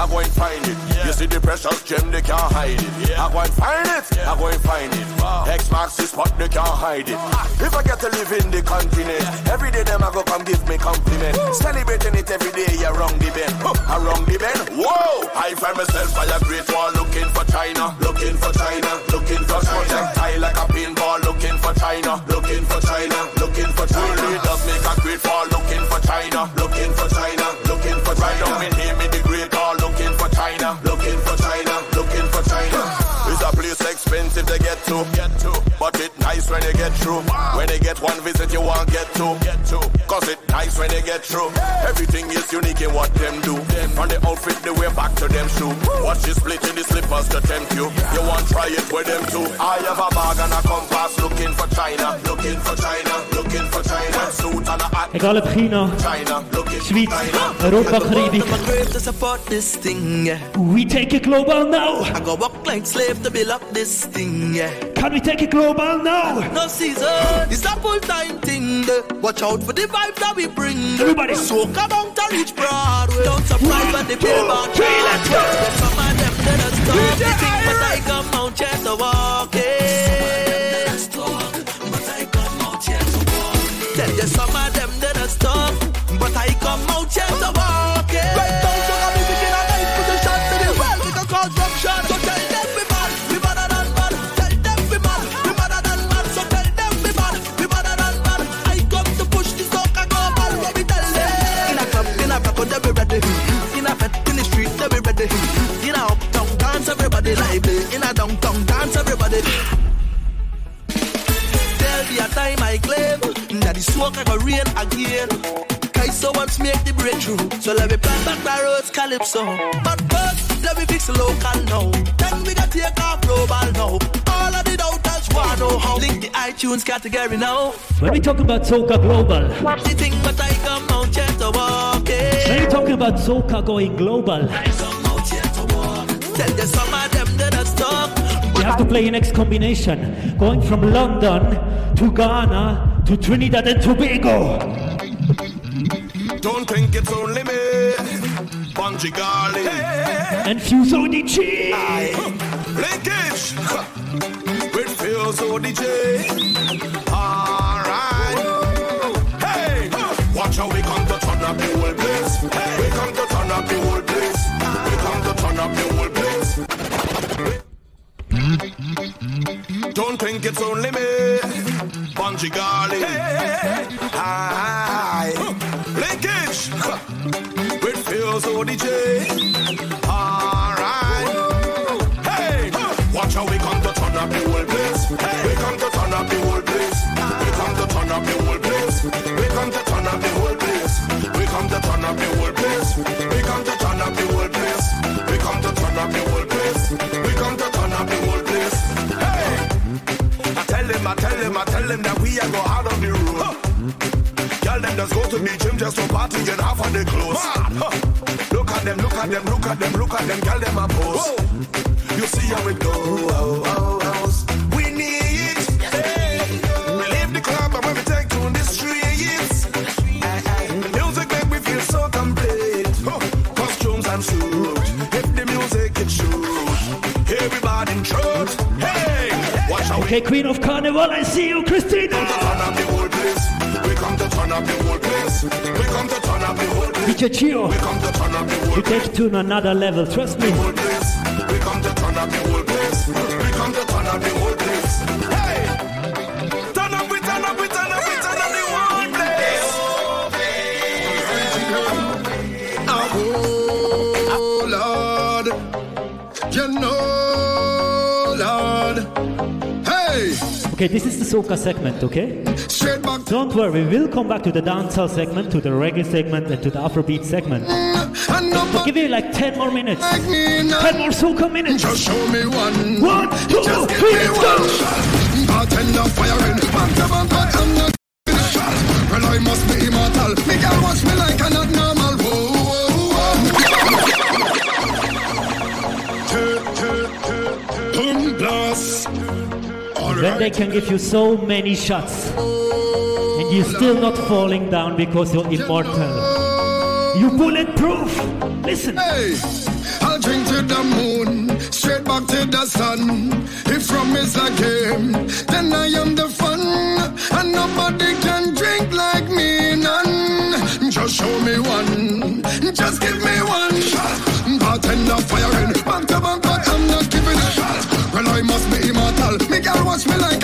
[SPEAKER 22] I go and find it. You see the precious gem, they can't hide it. I go and find it, I go and find it. X marks the spot, they can't hide it. Ah. If I get to live in the continent, every day them I go come give me compliment. Celebrating it every day around the bend, around the bend. Whoa! I find myself by a great wall looking for China, looking for China, looking for China. Tie like a pinball, looking for China, looking for China, looking for China. Leaders make a great wall looking for China, looking for China, looking for China. Right down in here, get to, get to, but it nice when you get through. When you get one visit, you won't get two, get two. Cause it nice when you get through. Everything is unique in what them do. From the outfit, the way back to them shoe. Watch the split in the slippers to tempt you. You want try it with them too. I have a bag and a compass looking for China, looking for China, looking for China. Suit and a hat.
[SPEAKER 1] Egal ob China,
[SPEAKER 22] China, looking
[SPEAKER 1] Schweiz, Europa, Karibik.
[SPEAKER 7] I'm brave to support this thing.
[SPEAKER 1] We take it global now.
[SPEAKER 7] I go walk like slave to build up this thing, yeah.
[SPEAKER 1] Can we take it global now?
[SPEAKER 7] No season, it's a full time thing. yeah. Watch out for the vibes that we bring. yeah.
[SPEAKER 1] Everybody.
[SPEAKER 7] so come out to reach Broadway. Don't surprise when the billboard trailers drop. Some of them did not stop the thing, but I come out just to everybody lively. In a downtown dance, everybody. There'll be a time I claim that the soca go rain again. Kaiso wants make the breakthrough, so let me plant back the roads calypso. But first, let me fix local now. Then we got take off global now. All of the doubters wanna know how. Link the iTunes category now.
[SPEAKER 1] When we talk about Soca Global,
[SPEAKER 7] The thing, but I come out just to walk it.
[SPEAKER 1] when we talking about Soca going global,
[SPEAKER 7] Tell you some of them that are stuck.
[SPEAKER 1] we have to play an X combination, going from London to Ghana to Trinidad and Tobago.
[SPEAKER 22] Don't think it's only me. Bunji Garlin.
[SPEAKER 1] And Fuse ODG.
[SPEAKER 22] Linkage. With Fuse ODG. Alright. Hey. Watch how we come to turn up the whole place. Hey. We come to turn up the whole place. Don't think it's only me. Bunji Garlin. Hi. Linkage. With Fuse ODG. Alright. Hey. Watch how we come to turn up the whole place. Hey. We come to turn up the whole I tell them, I tell him, I tell him that we are go out on the road. Girl,
[SPEAKER 6] girl them just go to the gym just to party and half of the clothes. Huh. Look at them, look at them, look at them, look at them, girl them a pose. You see how it goes. We
[SPEAKER 1] Okay, Queen of Carnival, I see you, Christina.
[SPEAKER 6] turn up the whole place. We come to turn up the whole place. We come to turn up the whole place.
[SPEAKER 1] DJ Chio.
[SPEAKER 6] We come to turn up the whole
[SPEAKER 1] You take it to another level, trust me.
[SPEAKER 6] We come to turn up the whole place.
[SPEAKER 1] Okay, this is the soca segment, okay?
[SPEAKER 25] straight back.
[SPEAKER 1] Don't worry, we will come back to the dancehall segment, to the reggae segment, and to the Afrobeat segment. Give you like 10 more minutes.
[SPEAKER 25] like now.
[SPEAKER 1] 10 more soca minutes.
[SPEAKER 25] Just show me one.
[SPEAKER 1] One, two,
[SPEAKER 25] Just give
[SPEAKER 1] three,
[SPEAKER 25] me
[SPEAKER 1] let's
[SPEAKER 25] one
[SPEAKER 1] go.
[SPEAKER 25] shot. Bartender firing. Back to back, but I'm not
[SPEAKER 1] they can give you so many shots and you're still not falling down because you're immortal. You bulletproof. Listen.
[SPEAKER 25] Hey, I'll drink to the moon, straight back to the sun. If rum is a game, then I am the fun. And nobody can drink like me, none. Just show me one, just give me Watch me like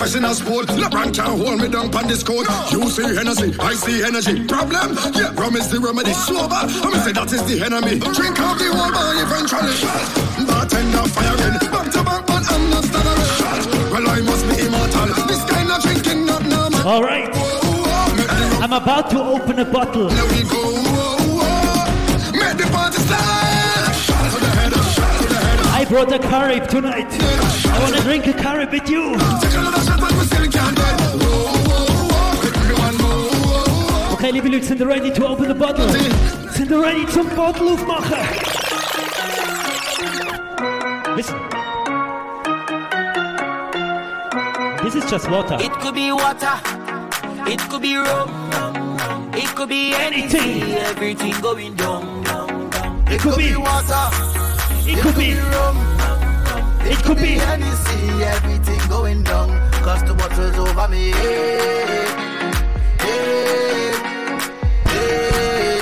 [SPEAKER 25] professional sport. LeBron can't hold me down on this court. You see Hennessy, I see energy. Problem? Yeah, rum is the remedy. Sober, I'm say that is the enemy. Drink up the whole bar eventually. Bartender firing, back to back, but I'm not stuttering. Well, I must be immortal. This kind of drinking not normal.
[SPEAKER 1] All right. I'm about to open a bottle. Brought a Carib tonight. I want to drink a Carib with you. Okay, liebe Leute, sind ihr ready to open the bottle? Sind ihr ready zum Bottle aufmachen? Listen. This is just water.
[SPEAKER 7] It could be water, it could be rum, it could be anything, everything going down. down, down.
[SPEAKER 1] It could be
[SPEAKER 7] water,
[SPEAKER 1] It could be It could be
[SPEAKER 7] Hennessy, everything going down. Cause the bottle's over me. Hey, hey, hey.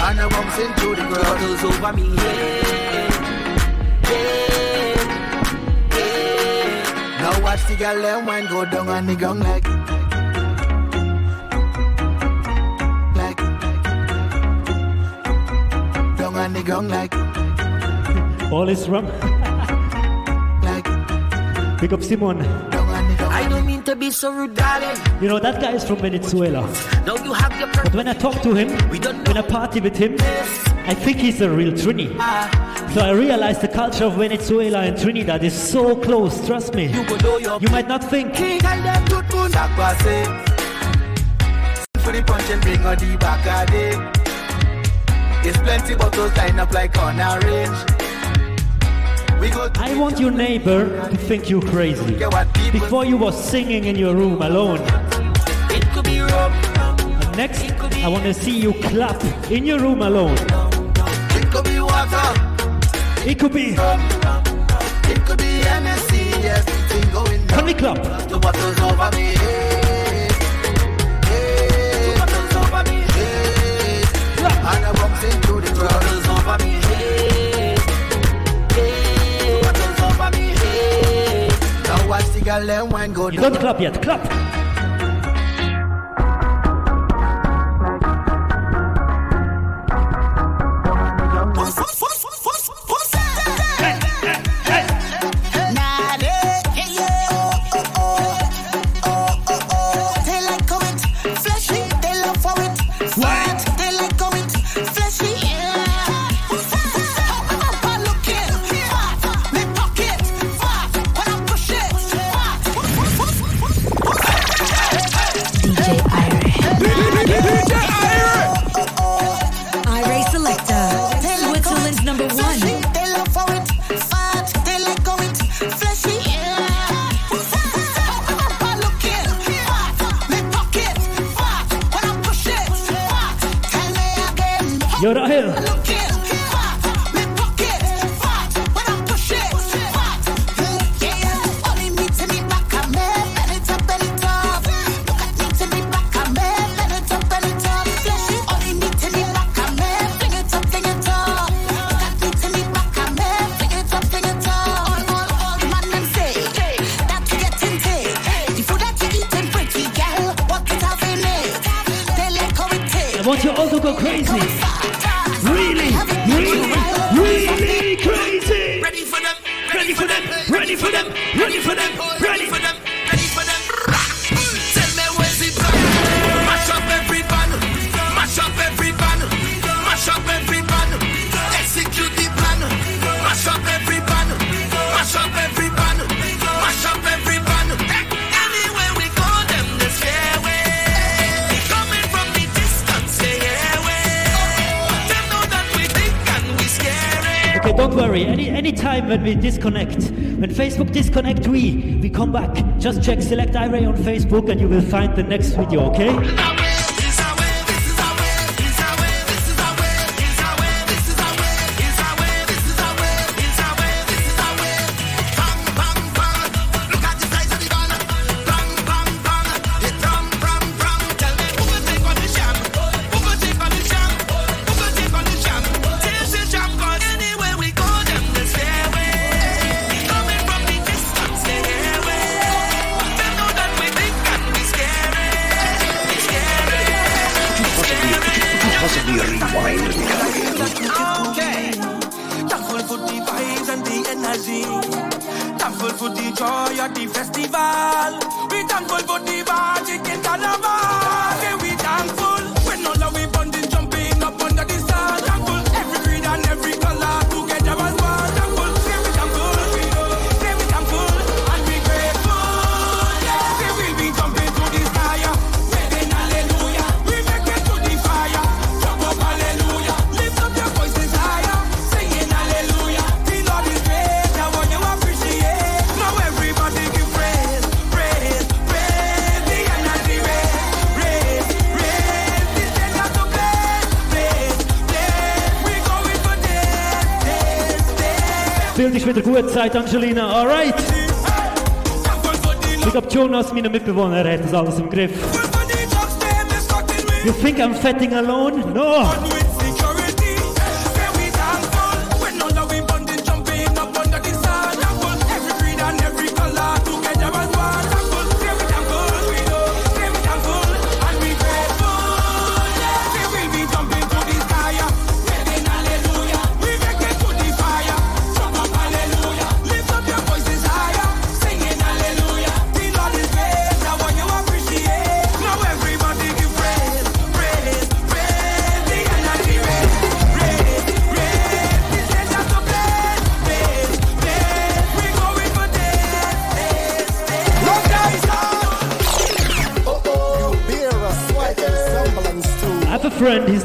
[SPEAKER 7] And I bumps into the ground. Bottle's over me. Hey, hey, hey. Now watch the girl them wine go down on the ground like. Like. Down on the ground like.
[SPEAKER 1] All is wrong. Pick up Simon.
[SPEAKER 7] I don't mean to be so rude, darling.
[SPEAKER 1] You know that guy is from Venezuela.
[SPEAKER 7] Don't you have your
[SPEAKER 1] but when I talk to him, when I party with him, I think he's a real Trini. Ah. So I realized the culture of Venezuela and Trinidad is so close, trust me. You might not think.
[SPEAKER 22] There's plenty bottles lined up like on a range.
[SPEAKER 1] I want your neighbor to think you're crazy before you were singing in your room alone. And next, I want to see you clap in your room alone.
[SPEAKER 22] It could be water.
[SPEAKER 1] It could be.
[SPEAKER 22] It could be MSC. Yes, going down.
[SPEAKER 1] Can we clap?
[SPEAKER 22] The water's over me. girl them wine go
[SPEAKER 1] You
[SPEAKER 22] down.
[SPEAKER 1] don't clap yet. Clap.
[SPEAKER 22] when we
[SPEAKER 1] disconnect. When Facebook disconnect, we we come back. Just check Select Irie on Facebook, and you will find the next video. Okay? Bild ist wieder gut, sagt Angelina. Alright. Ich glaube, Jonas, meine Mitbewohner, hat das alles im Griff. You think I'm fetting alone? No.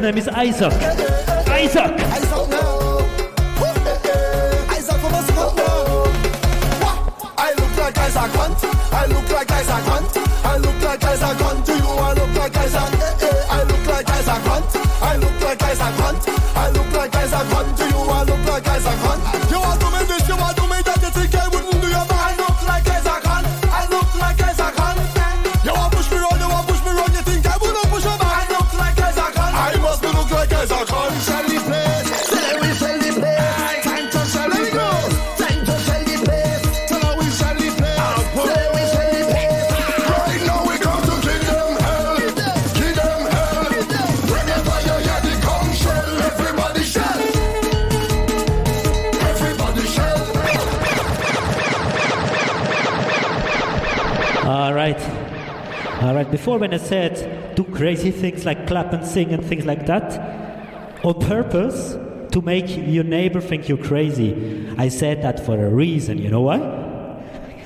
[SPEAKER 1] Name is Isaac. Isaac.
[SPEAKER 22] Isaac now. I look like Isaac Hunt. I look like Isaac Hunt. I look like Isaac Hunt. Do you I look like Isaac? Eh, eh. I look like Isaac Hunt. I look like Isaac Hunt. I look like Isaac Hunt. Do you I look like Isaac Hunt? You want
[SPEAKER 1] When I said do crazy things like clap and sing and things like that, on purpose to make your neighbor think you're crazy, I said that for a reason. You know why?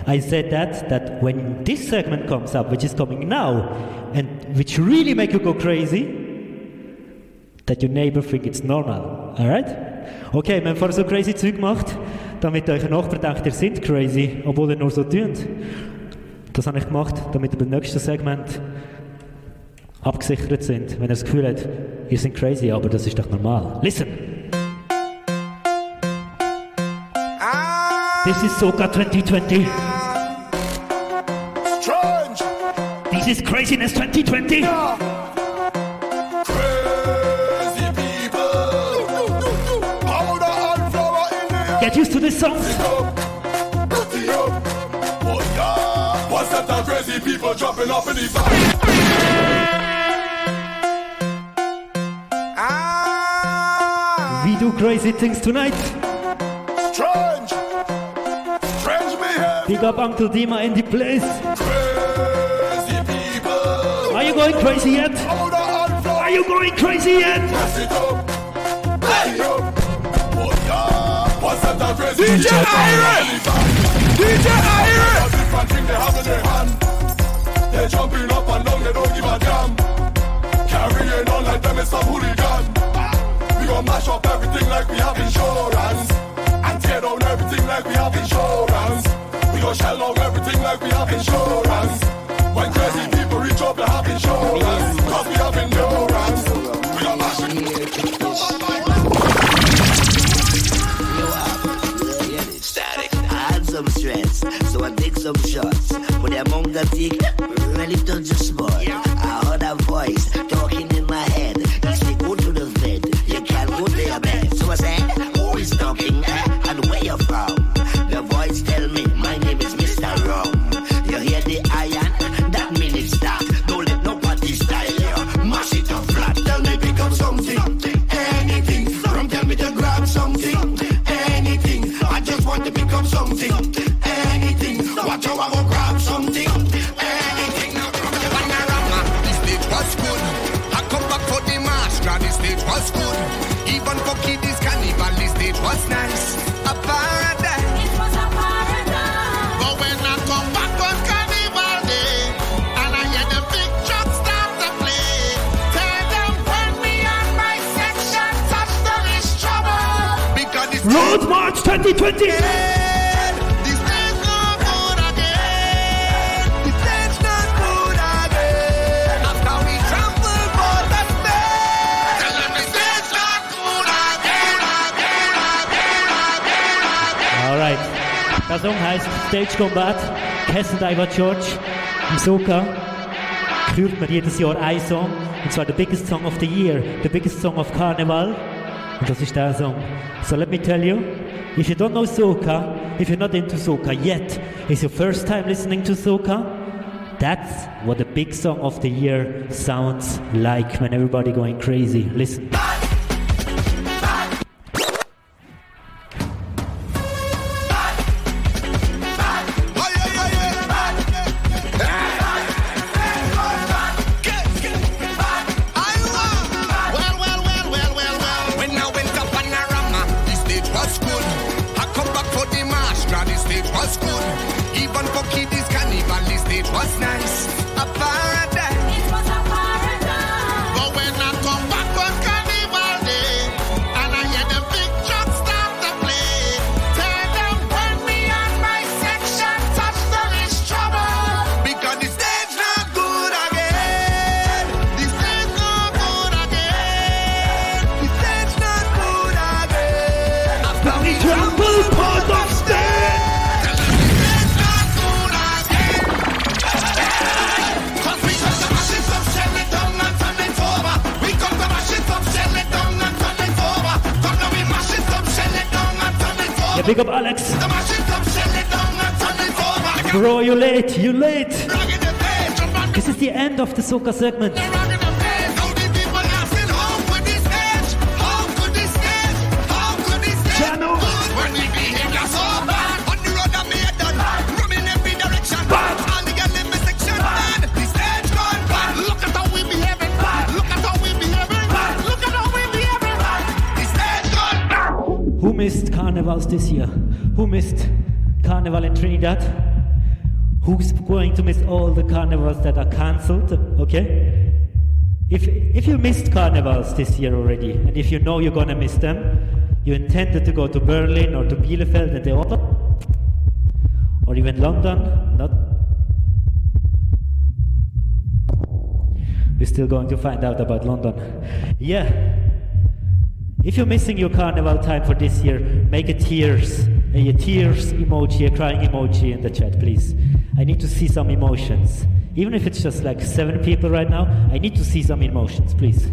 [SPEAKER 1] I said that that when this segment comes up, which is coming now, and which really make you go crazy, that your neighbor think it's normal. Alright? Okay, wir haben vorher so crazy Zeug gemacht, damit euer Nachbar denkt, ihr seid crazy, obwohl ihr nur so tönt. Das habe ich gemacht, damit ihr beim nächsten Segment abgesichert sind, wenn ihr das Gefühl habt, ihr seid crazy, aber das ist doch normal. Listen! This is Soka 2020.
[SPEAKER 22] Strange.
[SPEAKER 1] This is Craziness 2020.
[SPEAKER 22] Crazy people. Powder and flour in the air.
[SPEAKER 1] Get used to this song.
[SPEAKER 22] Oh yeah. What's that? Crazy people jumping up in the vibe.
[SPEAKER 1] We do crazy things tonight.
[SPEAKER 22] Strange. Strange behavior.
[SPEAKER 1] Big up Uncle Dima in the place.
[SPEAKER 22] Crazy people.
[SPEAKER 1] Are you going crazy yet?
[SPEAKER 22] Powder and flour.
[SPEAKER 1] Are you going crazy yet?
[SPEAKER 22] Press it up. Press it up. What's that? The crazy
[SPEAKER 26] DJ Iron. DJ Iron.
[SPEAKER 22] A different thing they have in. They're jumping up and down, they don't give a damn. Carrying on like them is some hooligan. We gon' mash up everything like we have insurance. And tear down everything like we have insurance. We gon' shell out everything like we have insurance. When crazy people reach up, they have insurance. Cause we have endurance. We gon' mash
[SPEAKER 3] some stress, so I take some shots. But the amount I take really touch the spot. I
[SPEAKER 27] again, again.
[SPEAKER 1] Alright. Der Song heißt Stage Combat. Cass Diver George im Soka führt man jedes Jahr einen Song. Und zwar the biggest song of the year, the biggest song of Carnival. Und das ist der Song. So let me tell you, if you don't know Soca, if you're not into Soca yet, it's your first time listening to Soca, that's what the big song of the year sounds like when everybody going crazy. Listen. Big up Alex. Bro, you late, you late. This is the end of the soca segment. Carnivals this year? Who missed carnival in Trinidad? Who's going to miss all the carnivals that are cancelled? Okay? If, if you missed carnivals this year already, and if you know you're gonna miss them, you intended to go to Berlin or to Bielefeld and the other, or even London, not. We're still going to find out about London. Yeah. If you're missing your carnival time for this year, make a tears, a tears emoji, a crying emoji in the chat, please. I need to see some emotions. Even if it's just like seven people right now, I need to see some emotions, please.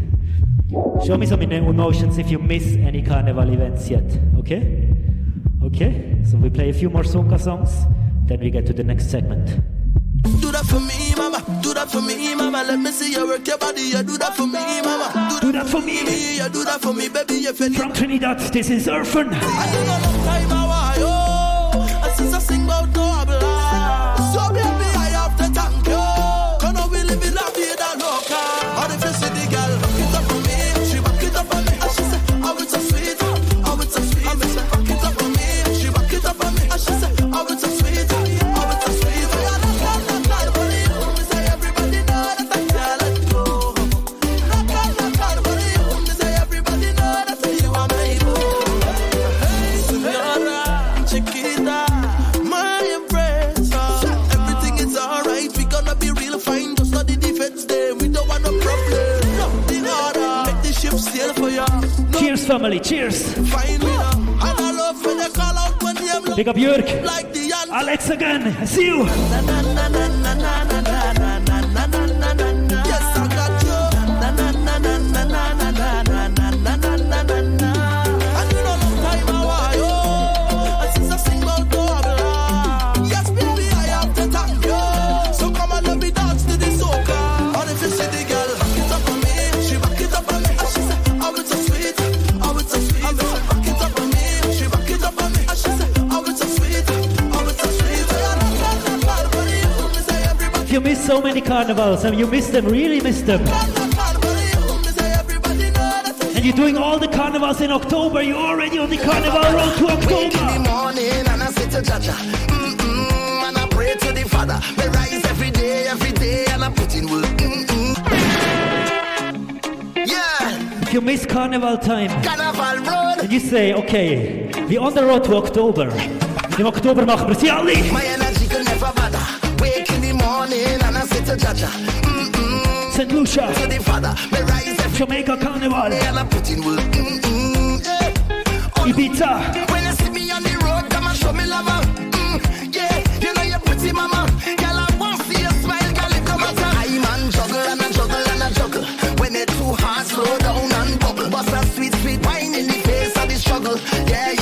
[SPEAKER 1] Show me some emotions if you miss any carnival events yet, okay? Okay, so we play a few more soca songs, then we get to the next segment.
[SPEAKER 28] Do that for me, mama. Do that for me, mama. Let me see you work your body. You do that for me, mama.
[SPEAKER 1] Do that for me.
[SPEAKER 28] You do that for me, baby. You feel
[SPEAKER 1] From Trinidad, this is Urfan. cheers. Pick up Jörg. Alex again. See you.
[SPEAKER 28] You
[SPEAKER 1] miss so many carnivals and you miss them, really miss them. And you're doing all the carnivals in October, you're already on the carnival road to
[SPEAKER 23] Wake in the
[SPEAKER 1] October.
[SPEAKER 23] morning and I sit to Jaja. Mm-mm, and I pray to the Father. Rise every day, every day, and I put in work. Mm-mm. Yeah,
[SPEAKER 1] If you miss carnival time,
[SPEAKER 23] Carnival Road.
[SPEAKER 1] and you say, okay, we're on the road to October. Im Oktober machen wir sie alle.
[SPEAKER 23] In and I sit to Jaja. Mm-mm,
[SPEAKER 1] St. Lucia,
[SPEAKER 23] to the Father. Me rise every
[SPEAKER 1] Jamaica Carnival,
[SPEAKER 23] and I put in work. Mm-mm, yeah.
[SPEAKER 1] Ibiza,
[SPEAKER 23] When you see me on the road, come and show me love. Mm, yeah, you know you're pretty, mama. Girl, I want to see you smile, girl, it come out. I man juggle and I juggle and I juggle. When it's too hard, slow down and bubble. Bust a sweet, sweet wine in the face of the struggle. Yeah,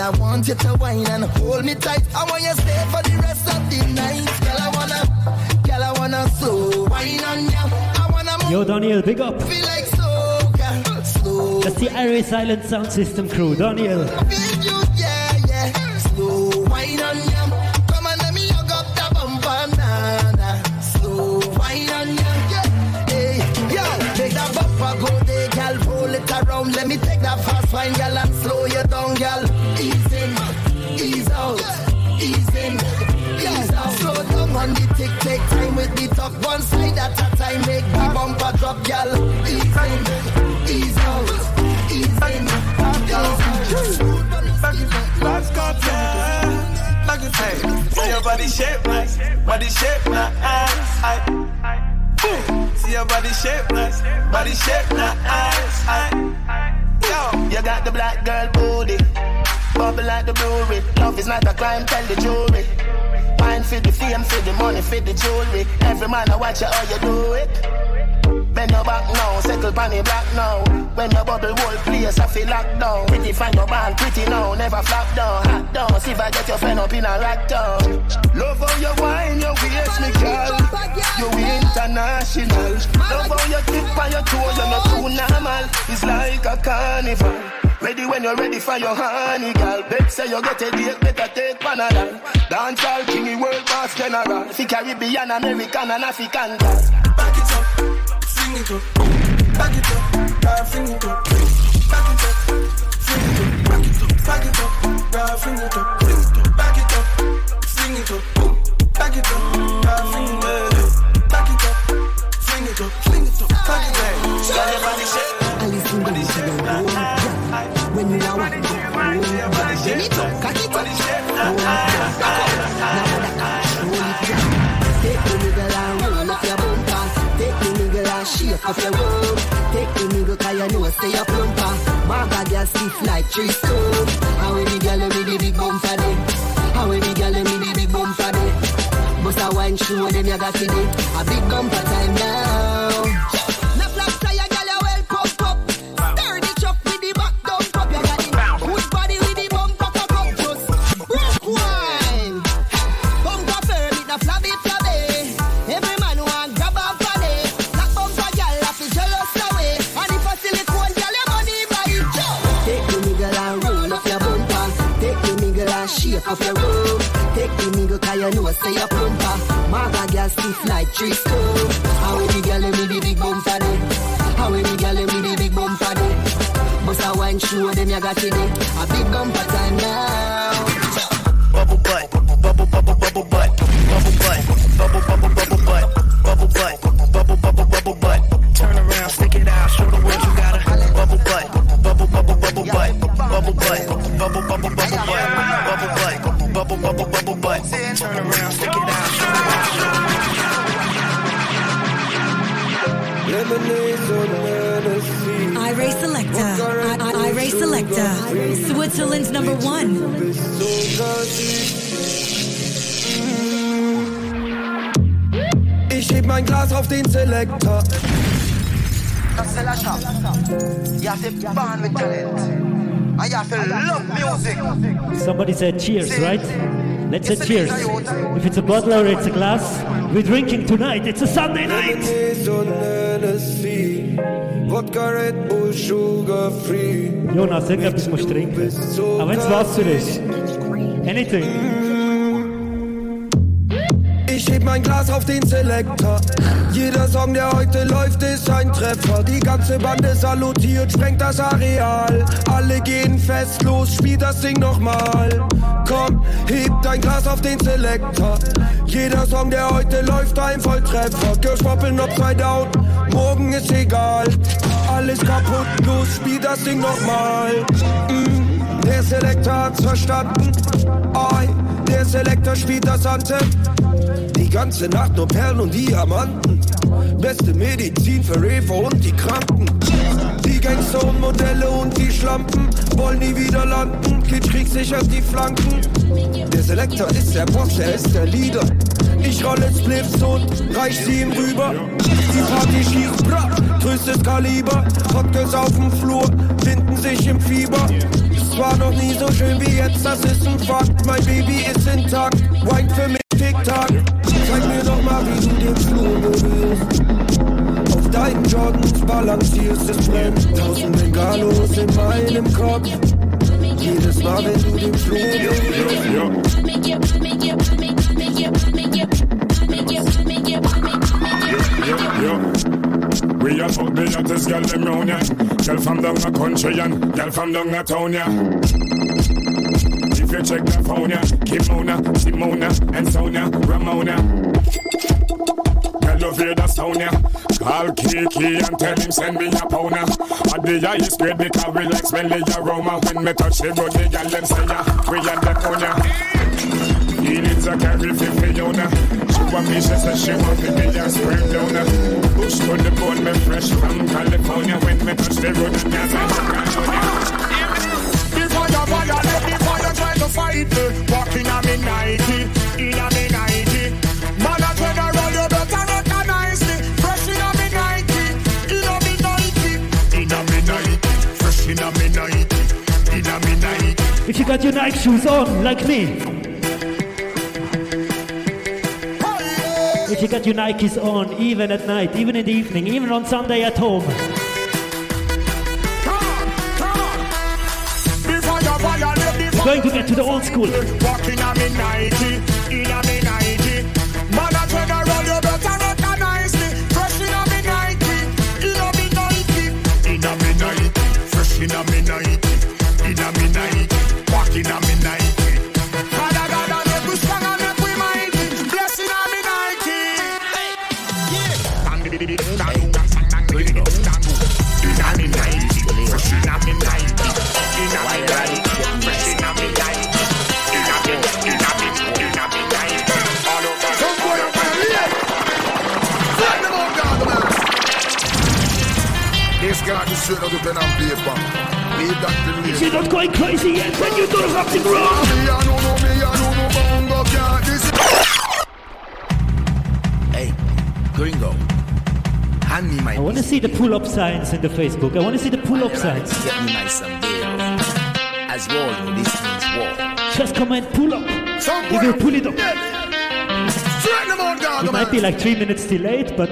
[SPEAKER 23] And I want you to wine and hold me tight. I want you to stay for the rest of the night. Girl, I wanna, girl, I wanna slow wine on you. I wanna move
[SPEAKER 1] Yo, Daniel, big up.
[SPEAKER 23] feel like soca. Slow
[SPEAKER 1] Das ist die Iris Silent Sound System Crew. Daniel.
[SPEAKER 18] See your body shape nice, body shape nice. Aye. See your body shape nice, body shape nice. Aye. Yo,
[SPEAKER 23] You got the black girl booty, bubble like the brewery. Love is not a crime, tell the jury. Mine for the fame, for the money, for the jewelry. Every man I watch you how you do it. Bend your back now, settle pan the black now. When your bubble whole place, I feel locked down. Pretty find your band, pretty now, never flop down, hot down. See if I get your friend up in a rack down. Love how you wine, your waist, me girl. You international. Love how you tip on your toe, you're not too normal. It's like a carnival. Ready when you're ready for your honey, girl. Bet say you get a date, better take Panadol. Dance all kingy world boss general. Fi Caribbean, American, and African girl.
[SPEAKER 18] back it up, it up. Back it up, girl, sing it up. Back it up, sing it up. Back it up, back it up, girl, sing it up. Sing it up. Back it up, sing it up. Back it up, girl, sing it up.
[SPEAKER 23] Off your robe. Take the nigga 'cause you know say you're plumper. Maga girl stiff like tree stone. How any girl with the big bumper day? How any girl with the big bumper day? Bust a wine show them you got it. A big bumper time now. Tree stone. How any girl with the big bumper day? How any girl with the big bumper day? Bust a wine show them you got it.
[SPEAKER 15] Irie Selector. I- I- Irie Selector. Switzerland's number one.
[SPEAKER 18] Ich heb mein Glas auf den Selektor.
[SPEAKER 23] You have to born with talent. And you have to love music.
[SPEAKER 1] Somebody said cheers, right? Let's say cheers. If it's a bottle or it's a glass, we're drinking tonight. It's a Sunday night.
[SPEAKER 18] Wodka, Red Bull, Sugar Free.
[SPEAKER 1] Jonas, irgendetwas musst du trinken. Auch wenn es Wasser ist. Anything.
[SPEAKER 18] Ich heb mein Glas auf den Selektor. Jeder Song, der heute läuft, ist ein Treffer. Die ganze Bande salutiert, sprengt das Areal. Alle gehen fest los, spiel das Ding nochmal. Komm, heb dein Glas auf den Selektor. Jeder Song, der heute läuft, ein Volltreffer. Girls poppeln upside down, morgen ist egal. Alles kaputt, los, spiel das Ding nochmal. Mm, der Selektor hat's verstanden. Oi, der Selektor spielt das Anthem. Die ganze Nacht nur Perlen und Diamanten. Beste Medizin für Refer und die Kranken. Die Gangster und Modelle und die Schlampen wollen nie wieder landen. Kid kriegt sich auf die Flanken. Der Selektor ist der Boss, er ist der Leader. Ich rolle Spliffs und reich sie ihm rüber. Die Party schießt, bra, größtes Kaliber. Cocktails auf dem Flur, finden sich im Fieber. Es war noch nie so schön wie jetzt, das ist ein Fakt. Mein Baby ist intakt, Wine für mich Tick-Tack. Zeig mir doch mal, wie du den Flur. Auf deinen Jordans balancierst, es brennt. Tausend Bengalos in meinem Kopf. Jedes Mal, wenn du den Flur.
[SPEAKER 29] We are fuck the hottest girl them round ya. Girl from down the country and girl from down the town ya. If you check the phone Kimona, Simona, and Sonia, Ramona. Girl, you hear the sound ya. Call Kiki and tell him send me a pounder. At the highest grade because we like smelly aroma. When me touch the road, the girl them say ya, we are the phone ya. Feelings are carry for Fiona. She want me, she said she want me be a sperm donor. Bush to the bone, me fresh from California. When me touch the road, the girls are
[SPEAKER 22] to fight me. Walking on me Nike, in a me Nike. Man, a general, you better recognize me. Fresh in a me Nike, in a me Nike. In a me Nike, fresh in a me Nike, in a me Nike.
[SPEAKER 1] If you got your Nike shoes on, like me. If you got your Nikes on, even at night, even in the evening, even on Sunday at home. Going to get to the old school.
[SPEAKER 22] Walking on me Nike, in me
[SPEAKER 25] straight out of pen and paper. That to me.
[SPEAKER 1] If you're not going crazy yet, then you don't have to grow.
[SPEAKER 25] Me, I know, me, I know, bongo, can't this.
[SPEAKER 30] Hey, Gringo. Hand me my
[SPEAKER 1] I want to see the pull-up signs in the Facebook. I want to see the pull-up signs.
[SPEAKER 30] Get me my. As know, this means war.
[SPEAKER 1] Just comment pull up. We will pull it up.
[SPEAKER 25] Straight them out, God,
[SPEAKER 1] We might be like three minutes delayed, but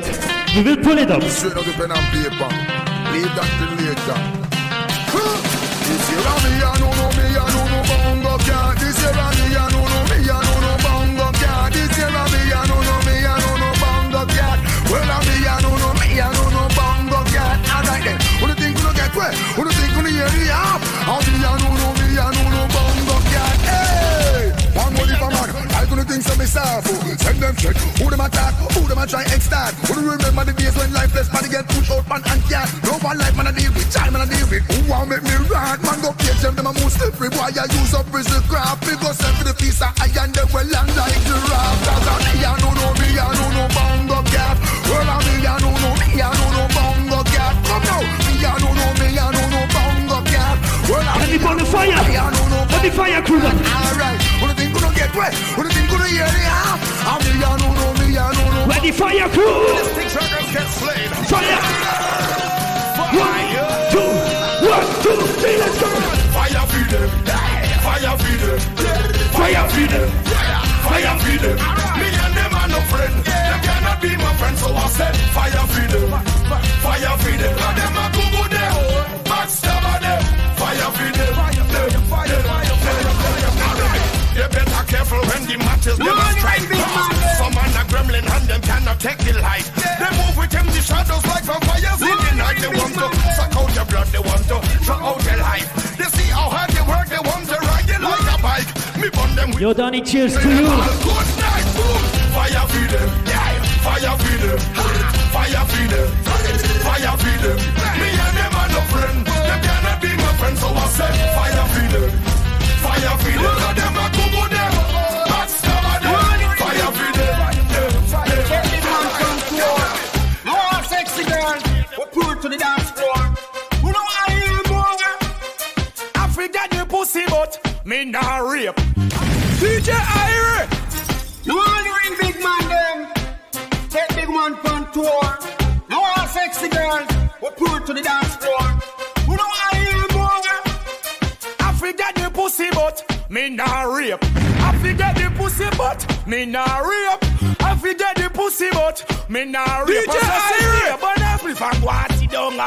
[SPEAKER 1] we will pull it up.
[SPEAKER 25] Straight out pen and paper. Leave that till later. This year a me, I know, no, me, I know, no, bongo, can't. This year a me, I know, no, me, I know, no, bongo, can't. This year a me, I know, no, me, I know, no, bongo, can't. Well, a me, I know, no, me, I know, no, bongo, can't. Alright then, who do you think you get where? Who do think you hear the half? Myself. Send them check. Who them attack? Who them a try extort? Who do remember the days when lifeless body get pushed out man and cat? No one life man a deal with, child man a deal with. Who want make me rot? Man go catch them, them a move slippery. Boy I use up prison craft. Me go send for the piece of iron, they well land like the raft. Cause I me I know no me I know no bongo cat. Well I me I know no me I know no bongo cat. Come now, me I know no me I know no bongo cat. Well I
[SPEAKER 1] Let me burn the fire. Let me fire crew.
[SPEAKER 25] Alright, who do you think gonna get wet? Who do think gonna hear the half? I'm me I know no I know no
[SPEAKER 1] Ready fire crew. Fire. One, two, one, two, three, let's go.
[SPEAKER 22] Fire feed them, fire feed them, fire feed them, fire feed them. Me and them are no friend, them cannot be my friend. So I said, fire feed them, fire feed them. Them a go and them cannot take the light. They move with them the shadows like vampires in the night. They want to suck out your blood, they want to draw out your life. They see how hard they work, they want to ride it like a bike. Me burn them with
[SPEAKER 1] Yo, Donny, cheers to you.
[SPEAKER 22] good night, boom. Fire feed them, yeah. Fire feed them, fire feed them, fire feed them. Me and them are no friend, them cannot be my friend. So I said, fire feed them, fire feed them. Cause them a go go me nah
[SPEAKER 31] rape. DJ Ira! You want to ring big man them? Take
[SPEAKER 22] big man on tour. No all sexy girls, we put to the dance floor. Who don't want to hear more.
[SPEAKER 13] I forget the pussy, but me nah rape. I forget the pussy, but me nah rape. I forget the pussy, but me nah rape.
[SPEAKER 26] DJ
[SPEAKER 13] Ira! But I prefer what you don't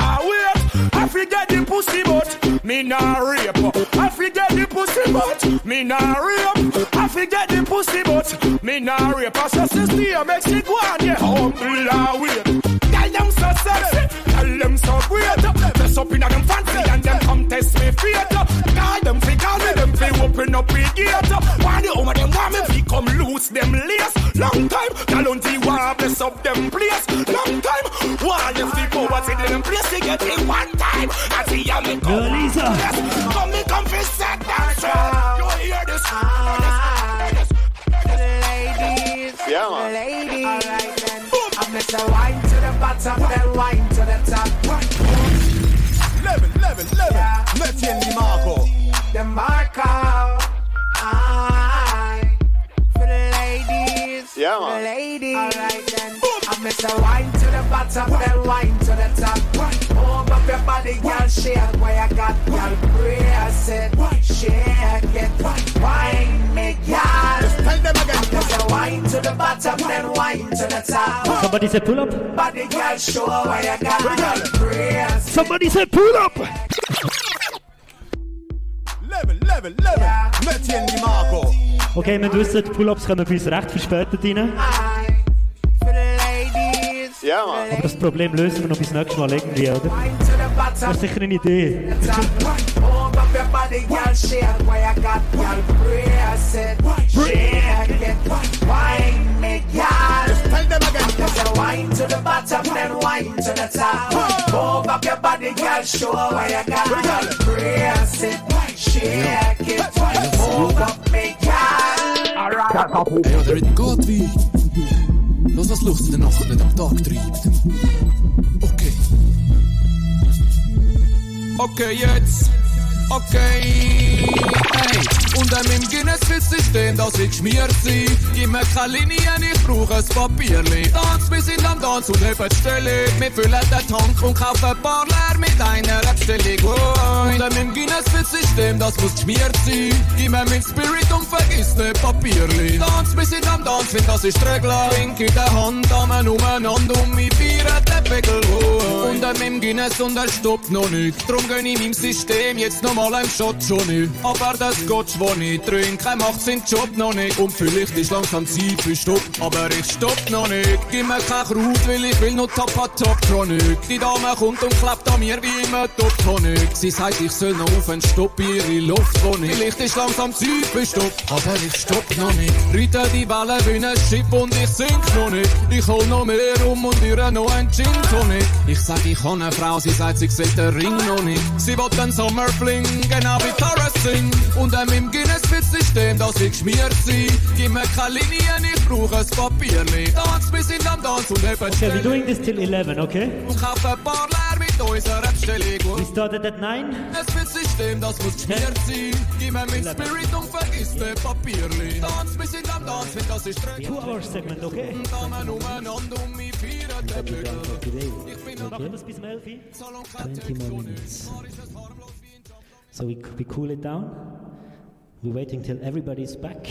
[SPEAKER 13] forget the pussy, but me nah rape. I forget the pussy, but me nah rape. I forget the pussy, but me nah rape. I say sister, make she go on, yeah, humble and wait. Tell them so sexy, tell them so great. Mess up in them fancy and them come test me fate. Guide them fi call me, them fi open up the gate. Why the woman them want me fi come loose them lace? Long time, Galunti want bless up them place. Long time, while you fi power to them place to get it one time. I see ya me come.
[SPEAKER 1] Lisa.
[SPEAKER 13] Come me come fi set straight. You hear this?
[SPEAKER 22] Ladies,
[SPEAKER 13] Yeah, man.
[SPEAKER 22] ladies. Alright then. I'm Mr. Wine to the bottom, then wine to the top.
[SPEAKER 26] Level, level, level. Mettien di Marco.
[SPEAKER 22] The Marco. I for the ladies.
[SPEAKER 26] Yeah,
[SPEAKER 22] for the ladies. Alright then. I'm Mr. Wine to the bottom, then wine to the top. Your body, girl, shake where I got, girl, brace it, shake it, wine me, girl.
[SPEAKER 26] Tell them again.
[SPEAKER 22] Mr. Wine to the bottom, then wine to the top.
[SPEAKER 1] Somebody said pull up.
[SPEAKER 22] Body, girl, show where you got, girl, brace
[SPEAKER 1] Somebody said pull up.
[SPEAKER 26] Level, level, level. Mettien di Marco.
[SPEAKER 1] Okay, wir wissen, die Pull-ups kommen bei uns recht verspätet rein.
[SPEAKER 22] the.
[SPEAKER 26] Ja, man.
[SPEAKER 1] Aber das Problem lösen wir noch bis nächstes Mal irgendwie, oder?
[SPEAKER 22] Wine to the
[SPEAKER 1] Das
[SPEAKER 22] bottom.
[SPEAKER 1] ist sicher eine Idee.
[SPEAKER 22] Move up your body, girl, shake where you got, girl, brace it, shake it, wine me, girl.
[SPEAKER 26] Tell them again.
[SPEAKER 22] Just a wine to the bottom, then wine to the top. Move up your body, girl, show where you got, brace it, shake it, move up me, girl. Alright.
[SPEAKER 32] Tag treibt. Okay. Okay, jetzt. Okay. Hey. Und dann im Guinness-System, dass ich geschmiert sein. Gib mir keine Linien, ich brauche ein Papierli. Tanz, wir sind am Tanz und heben die Stelle. Wir füllen den Tank und kaufen leer mit einer Abstellung. Oh. Und dann im Guinness-System, das muss geschmiert sein. Gib mir mein Spirit und vergiss nicht Papierli. Tanz, wir sind am Tanz, denn das ist die. Wink in der Hand, Damen umeinander und wir feiern den Pegel. Oh. Und dann im Guinness und er stoppt noch nicht. Drum gönn ich meinem System jetzt nochmal einen Shot schon nicht. Aber der Scotch, den ich trinke, macht seinen Job noch nicht. Und vielleicht ist langsam Zeit für Stopp, aber ich stopp noch nicht. Gib mir kein Kraut, weil ich will nur Top a Top Tonic. Die Dame kommt und klappt an mir wie immer Top Tonic. Sie sagt, ich soll noch auf einen Stopp ihre Luft wo nicht. Vielleicht ist langsam Zeit für Stopp, aber ich stopp noch nicht. Reite die Wellen wie ein Schiff und ich sink noch nicht. Ich hol noch mehr um und ihr noch ein Gin Tonic. Ich sag, ich habe eine Frau, sie sagt, sie sieht den Ring noch nicht. Sie will den Sommer fling, genau wie Taurus sing. Und ähm, im Guinness wird System, dass ich geschmiert sein. Gib mir keine Linien, ich brauche ein Papierli. Tanz, wir sind am Tanz und eben
[SPEAKER 1] Okay, we're doing this till 11, okay?
[SPEAKER 32] Und kauf ein paar leer mit unserer Abstellung.
[SPEAKER 1] We started at 9.
[SPEAKER 32] Es wird System, das muss geschmiert sein. Gib mir mein Spirit und vergiss den Papierli. Tanz, wir sind am Tanz, wenn das ist Dreck.
[SPEAKER 1] Two hour segment, okay?
[SPEAKER 32] Damen umeinander und wir feiern den Bügel.
[SPEAKER 1] Wir machen das bis um 11 20 more minutes. So we, we cool it down. We're waiting till everybody's back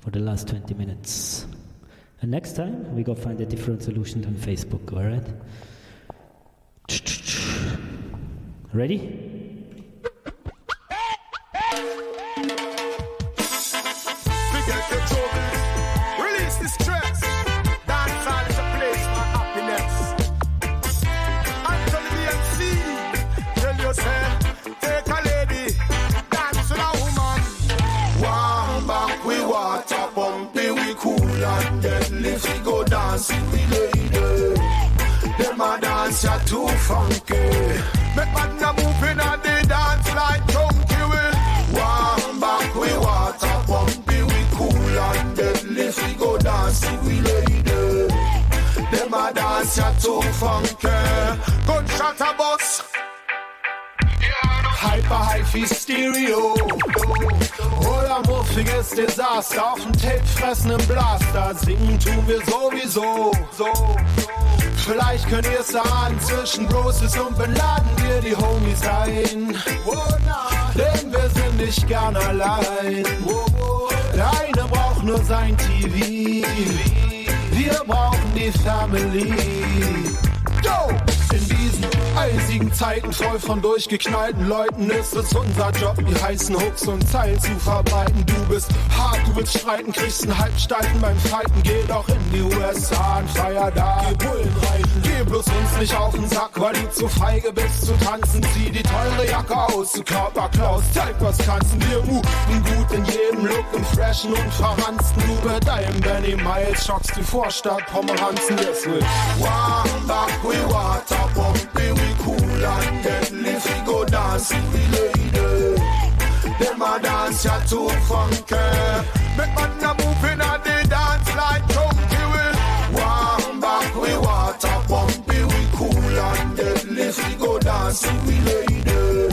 [SPEAKER 1] for the last 20 minutes. And next time, we go find a different solution than Facebook, alright? Ready?
[SPEAKER 22] Dancing with lady. Them a dance ya too funky. Make man a moving and they dance like junkie. We warm back, we water pumping, we cool and deadly. We go dancing with lady. Them a dance ya too funky. Gunshot a bus.
[SPEAKER 33] Hyper Hi-Fi Stereo. Oder muffiges Desaster auf dem Tape fressen im Blaster. Singen tun wir sowieso. So. Vielleicht könnt ihr es ahnen, zwischen Roses und Bin Laden wir die Homies sein. Denn wir sind nicht gern allein. Der eine braucht nur sein TV. Wir brauchen die Family. Yo! In diesen eisigen Zeiten, voll von durchgeknallten Leuten, ist es unser Job, die heißen Hooks und Zeilen zu verbreiten. Du bist hart, du willst streiten, kriegst einen Halbstalten beim Fighten. Geh doch in die USA und feier da. Geh Bullen reiten, geh bloß uns nicht auf den Sack, weil du zu feige bist zu tanzen. Zieh die teure Jacke aus, du Körperklaus, zeig was kannst. Wir moven gut in jedem Look, im Freshen und Verransten. Du bei deinem Benny Miles schockst die Vorstadt Pomeranzen. Yes, one back, we water pumpy, we cool and deadly. If we go dance, we lady. Them a dance ya too funky. Make man a move in a the dance like chunky. We one back, we water pumpy, we cool and deadly. If we go dance, we lady.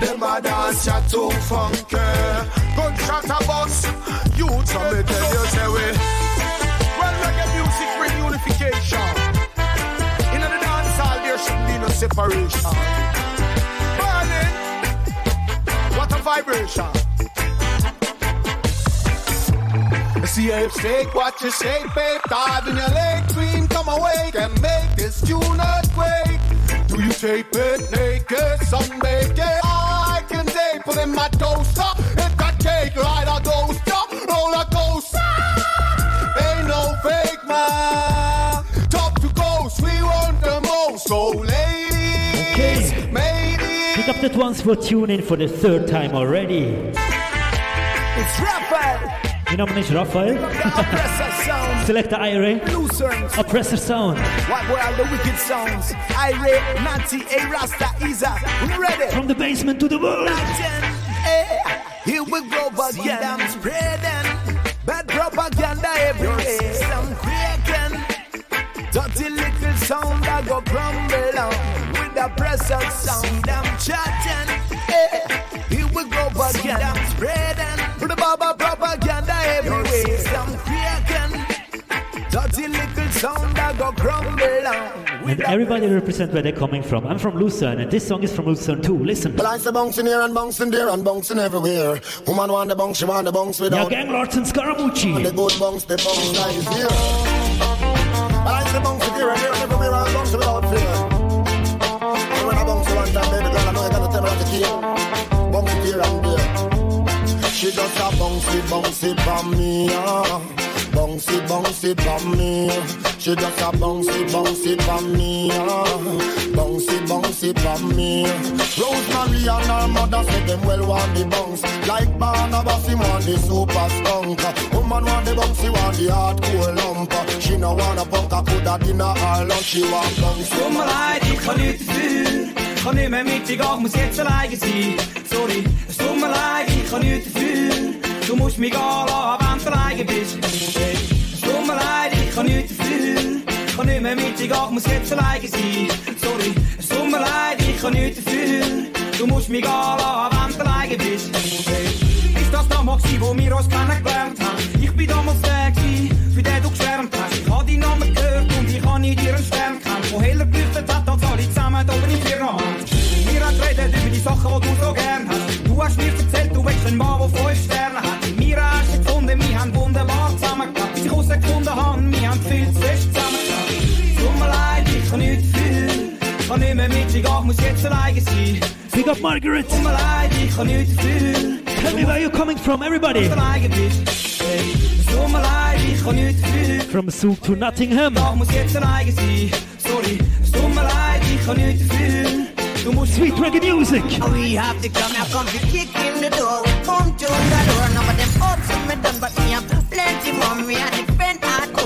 [SPEAKER 33] Them a dance ya too funky. Gunshot a bus, you tell me tell you say we. Separation. Burning, what a vibration. See if shake what you shake, babe. Dive in your leg, dream, come awake and make this tune earthquake. Do you tape it naked, sunbake it? I can tape it in my toaster. If I take right a toaster, roller coaster. Ain't no fake man. Top to ghost, we want the most. So
[SPEAKER 1] Pick ones for tuning for the third time already.
[SPEAKER 33] It's Raphael.
[SPEAKER 1] Mein Name ist Raphael.
[SPEAKER 33] Oppressor sound.
[SPEAKER 1] Selector Irie.
[SPEAKER 33] Lucerne.
[SPEAKER 1] Oppressor Sound.
[SPEAKER 33] What were all the wicked sounds? Irie, Nanti, A Rasta, Isa. We ready?
[SPEAKER 1] From the basement to the world.
[SPEAKER 33] Hey, eh? here we go again. I'm spreading bad propaganda everywhere. Some creaking dirty little sound that go crumble with the pressure sound. I'm chatting. Hey, here we go again. I'm spreading the baba propaganda everywhere. Some creaking dirty little sound that go crumble down.
[SPEAKER 1] And everybody represent where they're coming from. I'm from Lucerne, and this song is from Lucerne too. Listen.
[SPEAKER 34] Well, I say bouncing here and bouncing there and bouncing everywhere. Woman want the bounce, she want the bounce
[SPEAKER 1] Yeah. Gang Lords and Scaramucci.
[SPEAKER 34] The good bounce, the bounce nice here. Well, I say bouncing here and there She just a bounce it, bounce from me, ah. Bounce it, bounce from me. She just a bounce it, bounce from me, ah. Bounce it, bounce from me. Rosemary and her mother said them well want the bounce. Like Barnabas, he want the super skunk. Woman want the bounce, he want the hardcore lump. She no want a punk, I put that in her lunch. She want
[SPEAKER 35] leid, ich kann nicht dafür. Ich kann nicht mehr mit dir gehen, muss jetzt alleine sein. Sorry, es tut mir leid, ich kann nicht dafür. Du musst mich gehen lassen, wenn du alleine bist. Es tut mir leid, ich kann nicht dafür. Ich kann nicht mehr mit dir gehen, muss jetzt alleine sein. Sorry, es tut mir leid, ich kann nicht dafür. Du musst mich gehen lassen, wenn du alleine bist. Ist das damals wo wir uns kennengelernt haben? Ich bin damals der für den du geschwärmt hast. Ich habe deinen Namen gehört und ich habe in dir einen Stern die Sachen, die du so gern hast. Du hast mir erzählt, du willst einen Mann, der fünf Sterne hat. Mir hast gefunden, wir haben wunderbar zusammengeklappt. Bis ich herausgefunden habe, wir haben viel zu fest zusammengeklappt. Tut mir leid, ich kann nicht viel. Ich kann nicht mehr mit dir gehen, muss jetzt alleine sein.
[SPEAKER 1] Big up Margaret.
[SPEAKER 35] Tut mir leid, ich kann nicht viel.
[SPEAKER 1] Tell me where you're coming from, everybody.
[SPEAKER 35] ich.
[SPEAKER 1] From Zug to Nottingham.
[SPEAKER 35] Ich muss jetzt alleine sein. Sorry, es tut mir leid, ich kann nicht viel. Du musst
[SPEAKER 1] Sweet reggae music.
[SPEAKER 36] We have to come come to kick in the door. Come to the door. None of them done, but me have plenty more.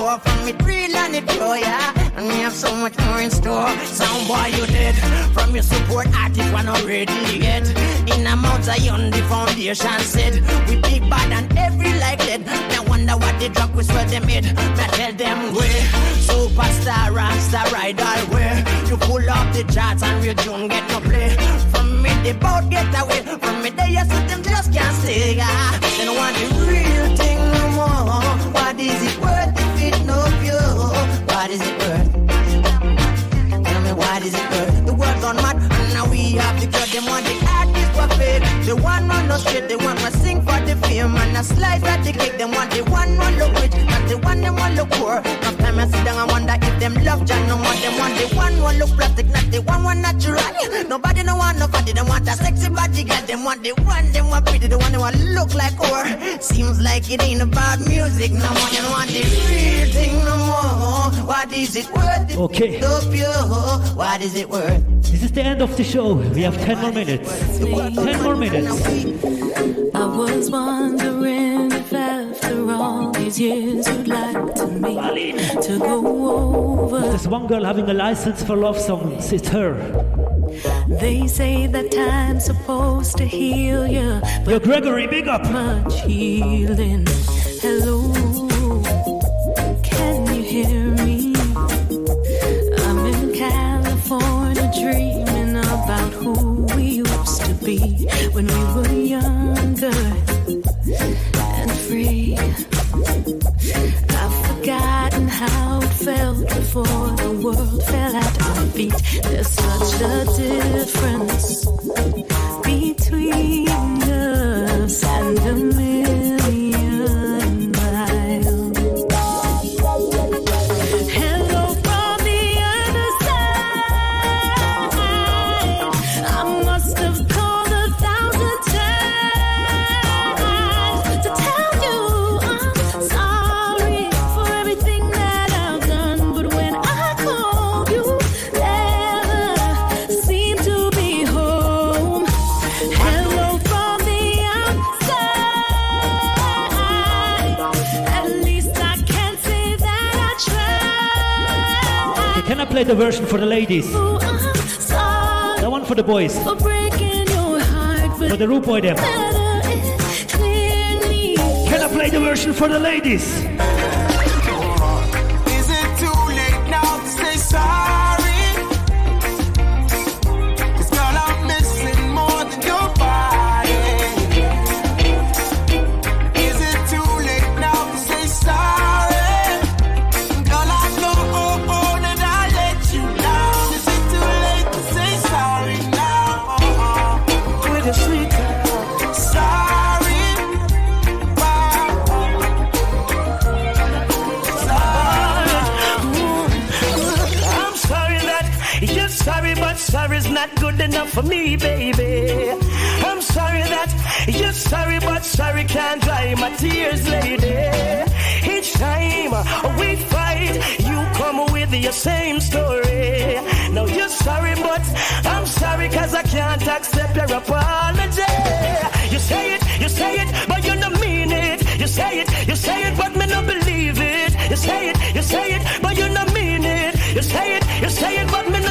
[SPEAKER 36] From me drill and it flow, yeah. And we have so much more in store. Sound boy, you dead. From your support artist, one already get. In a Mount Zion, the foundation said. We big bad and every like lead. Now wonder what the drug was where they made. Me tell them where. Superstar, rockstar, ride all where. You pull up the charts and we don't get no play. From me they both get away from me. They just them just can't stay. Yeah. They don't want the real thing no more. What is it worth no pure? What is it worth? Tell me it? The and now we have to them want the artist were paid. The one run straight, the one must sing for the fame and a slice at the cake. Them want the one run look rich, not the one want look poor. Sometimes I sit down and wonder if them love John no more. Them want the one one look plastic, not the one one natural. Nobody no want nobody. Them want a sexy body girl. Them want the one them want pretty, the one they want look like her. Seems like it ain't about music no more. You don't want the real thing no more. What is it worth? if
[SPEAKER 1] Okay.
[SPEAKER 36] it's So pure. What is it worth?
[SPEAKER 1] This is the end of the show. We have 10 more minutes. 10 more minutes.
[SPEAKER 12] I was wondering if after all these years you'd like to meet to go over.
[SPEAKER 1] There's one girl having a license for love songs. It's her.
[SPEAKER 12] They say that time's supposed to heal you.
[SPEAKER 1] But Yo, Gregory, big up.
[SPEAKER 12] Much healing. Hello, can you hear me? I'm in California dreaming about who we used to be when we were younger free. I've forgotten how it felt before the world fell at our feet. There's such a difference between us and a
[SPEAKER 1] play the version for the ladies?
[SPEAKER 12] Oh,
[SPEAKER 1] The one for the boys.
[SPEAKER 12] for heart,
[SPEAKER 1] For the rude boy them.
[SPEAKER 12] better it clearly.
[SPEAKER 1] Can I play the version for the ladies?
[SPEAKER 37] For me, baby. I'm sorry that you're sorry, but sorry can't dry my tears, lady. Each time we fight, you come with your same story. Now you're sorry, but I'm sorry cause I can't accept your apology. You say it, you say it, but you don't mean it. You say it, you say it, but me not believe it. You say it, you say it, but you not mean it. You say it, you say it, but me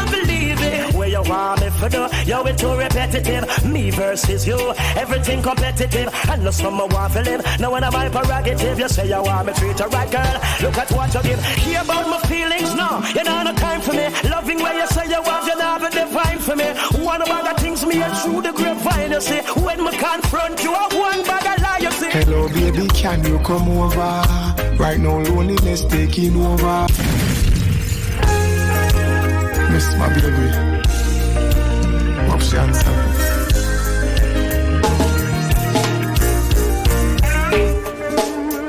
[SPEAKER 37] for do? It too repetitive. Me versus you, everything competitive. I know someone want to live. Now when I'm prerogative, you say you want me treat you right, girl. Look at what you give. Hear about my feelings, no. You know no time for me. Loving where you say you want, you never define for me. One of the things me and through the grapevine, you see. When me confront you, I one bag of lie, you see.
[SPEAKER 33] Hello, baby, can you come over? Right now, loneliness taking over. Miss my baby.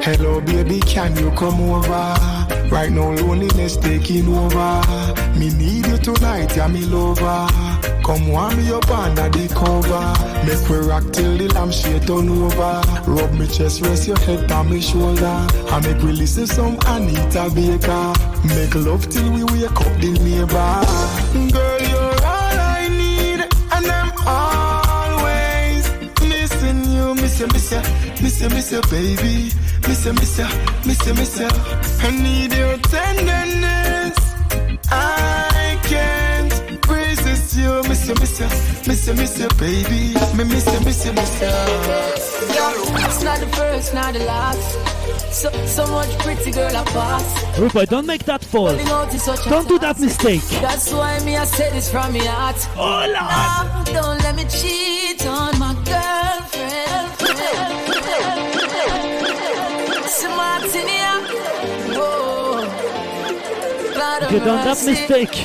[SPEAKER 33] Hello, baby, can you come over? Right now, loneliness taking over. Me need you tonight, yeah, me lover. Come warm me up under the cover. Make we rock till the lampshade turn over. Rub me chest, rest your head on me shoulder. And make we listen some Anita Baker. Make love till we wake up the neighbor. Girl, you, miss you, miss you, miss you, baby. Miss you, miss you, miss you, miss you. I need your tenderness. I can't resist you, miss you, miss you, miss
[SPEAKER 3] miss you, miss you, baby. Me miss you, miss you, miss you.
[SPEAKER 7] It's not the first, not the last. So, so much pretty girl I pass.
[SPEAKER 1] Rude boy, don't make that fall.
[SPEAKER 7] Holding out is such a
[SPEAKER 1] Don't do that mistake.
[SPEAKER 7] That's why me I say this from my heart.
[SPEAKER 1] Oh
[SPEAKER 7] Lord, don't let me cheat on my girlfriend.
[SPEAKER 1] If you done that mistake,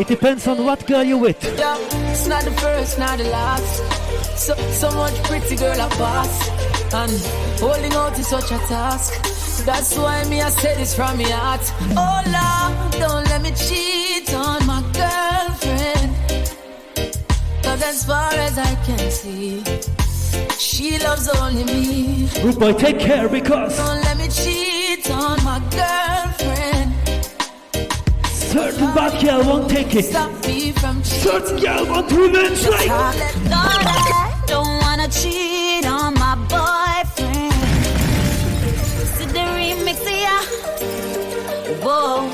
[SPEAKER 1] it depends on what girl you with.
[SPEAKER 7] Yeah, it's not the first, not the last. So, so much pretty girl I pass. And holding out is such a task. That's why me I say this from my heart. Oh Lord, don't let me cheat on my girlfriend. Cause as far as I can see, she loves only me.
[SPEAKER 1] Rude boy, take care because
[SPEAKER 7] Don't let me cheat on my girlfriend.
[SPEAKER 1] certain bad girl won't take it.
[SPEAKER 7] Stop me from
[SPEAKER 1] Certain girl want revenge, right?
[SPEAKER 8] Lord, I don't wanna cheat on my boyfriend. See the remix, yeah. Whoa,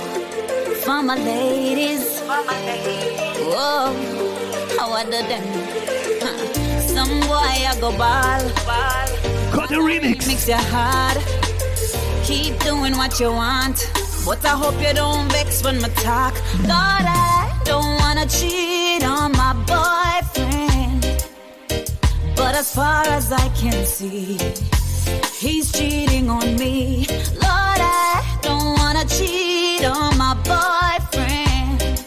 [SPEAKER 8] for my ladies. Whoa, how I do them? Huh. Some boy I go ball.
[SPEAKER 1] Got the remix.
[SPEAKER 8] Mix your heart. Keep doing what you want. But I hope you don't vex when my talk. Lord, I don't wanna cheat on my boyfriend. But as far as I can see, he's cheating on me. Lord, I don't wanna cheat on my boyfriend.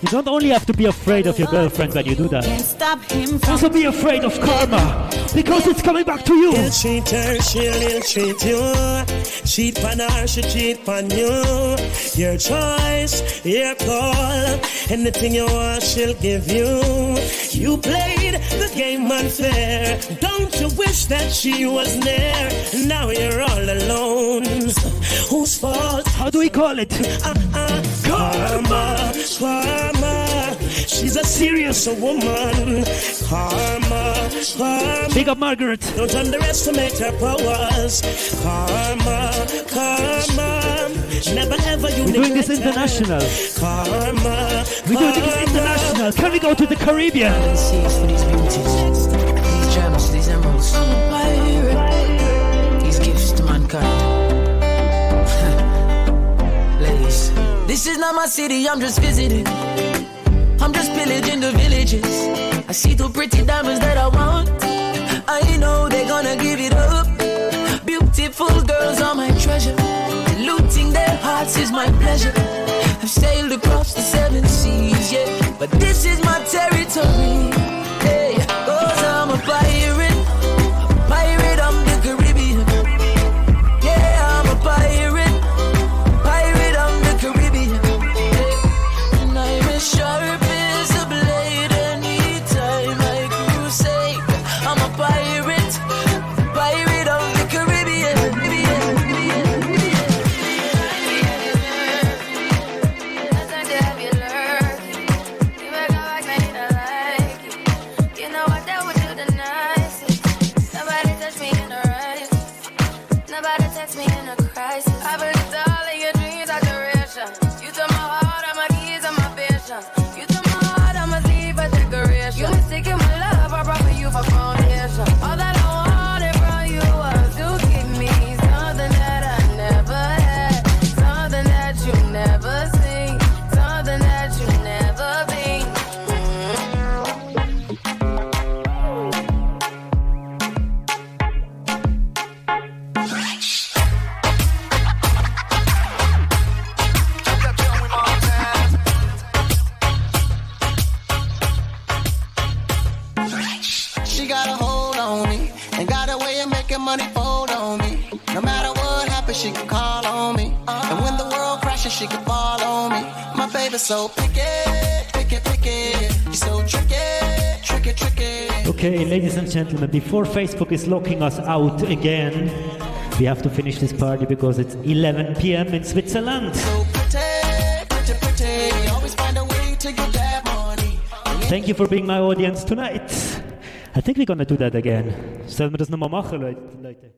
[SPEAKER 1] You don't only have to be afraid of your girlfriend when you do that.
[SPEAKER 8] Can't stop him from
[SPEAKER 1] Also be afraid of karma because it's coming back to you.
[SPEAKER 38] He'll cheat her, she'll ill treat you. Cheat on her, she cheat on you. Your choice, your call. Anything you want, she'll give you. You played the game unfair. Don't you wish that she was there? Now you're all alone. Whose fault?
[SPEAKER 1] How do we call it?
[SPEAKER 38] Uh-uh. Karma, karma. She's a serious woman. Karma, karma.
[SPEAKER 1] Big up Margaret.
[SPEAKER 38] Don't underestimate her powers. Karma, karma. Never ever you
[SPEAKER 1] We're doing this
[SPEAKER 38] neglect
[SPEAKER 1] international.
[SPEAKER 38] Karma,
[SPEAKER 1] We're doing this international. Can we go to the Caribbean?
[SPEAKER 7] These gems, these emeralds. These gifts to mankind. Ladies, this is not my city, I'm just visiting. I'm just pillaging the villages. I see two pretty diamonds that I want. I know they're gonna give it up. Beautiful girls are my treasure. Looting their hearts is my pleasure. I've sailed across the seven seas, yeah. But this is my territory.
[SPEAKER 1] Gentlemen, before Facebook is locking us out again, we have to finish this party because it's 11 p.m. in Switzerland.
[SPEAKER 23] Pretty, pretty, pretty.
[SPEAKER 1] Thank you for being my audience tonight. I think we're gonna do that again. Sollen wir das nochmal machen? Leute?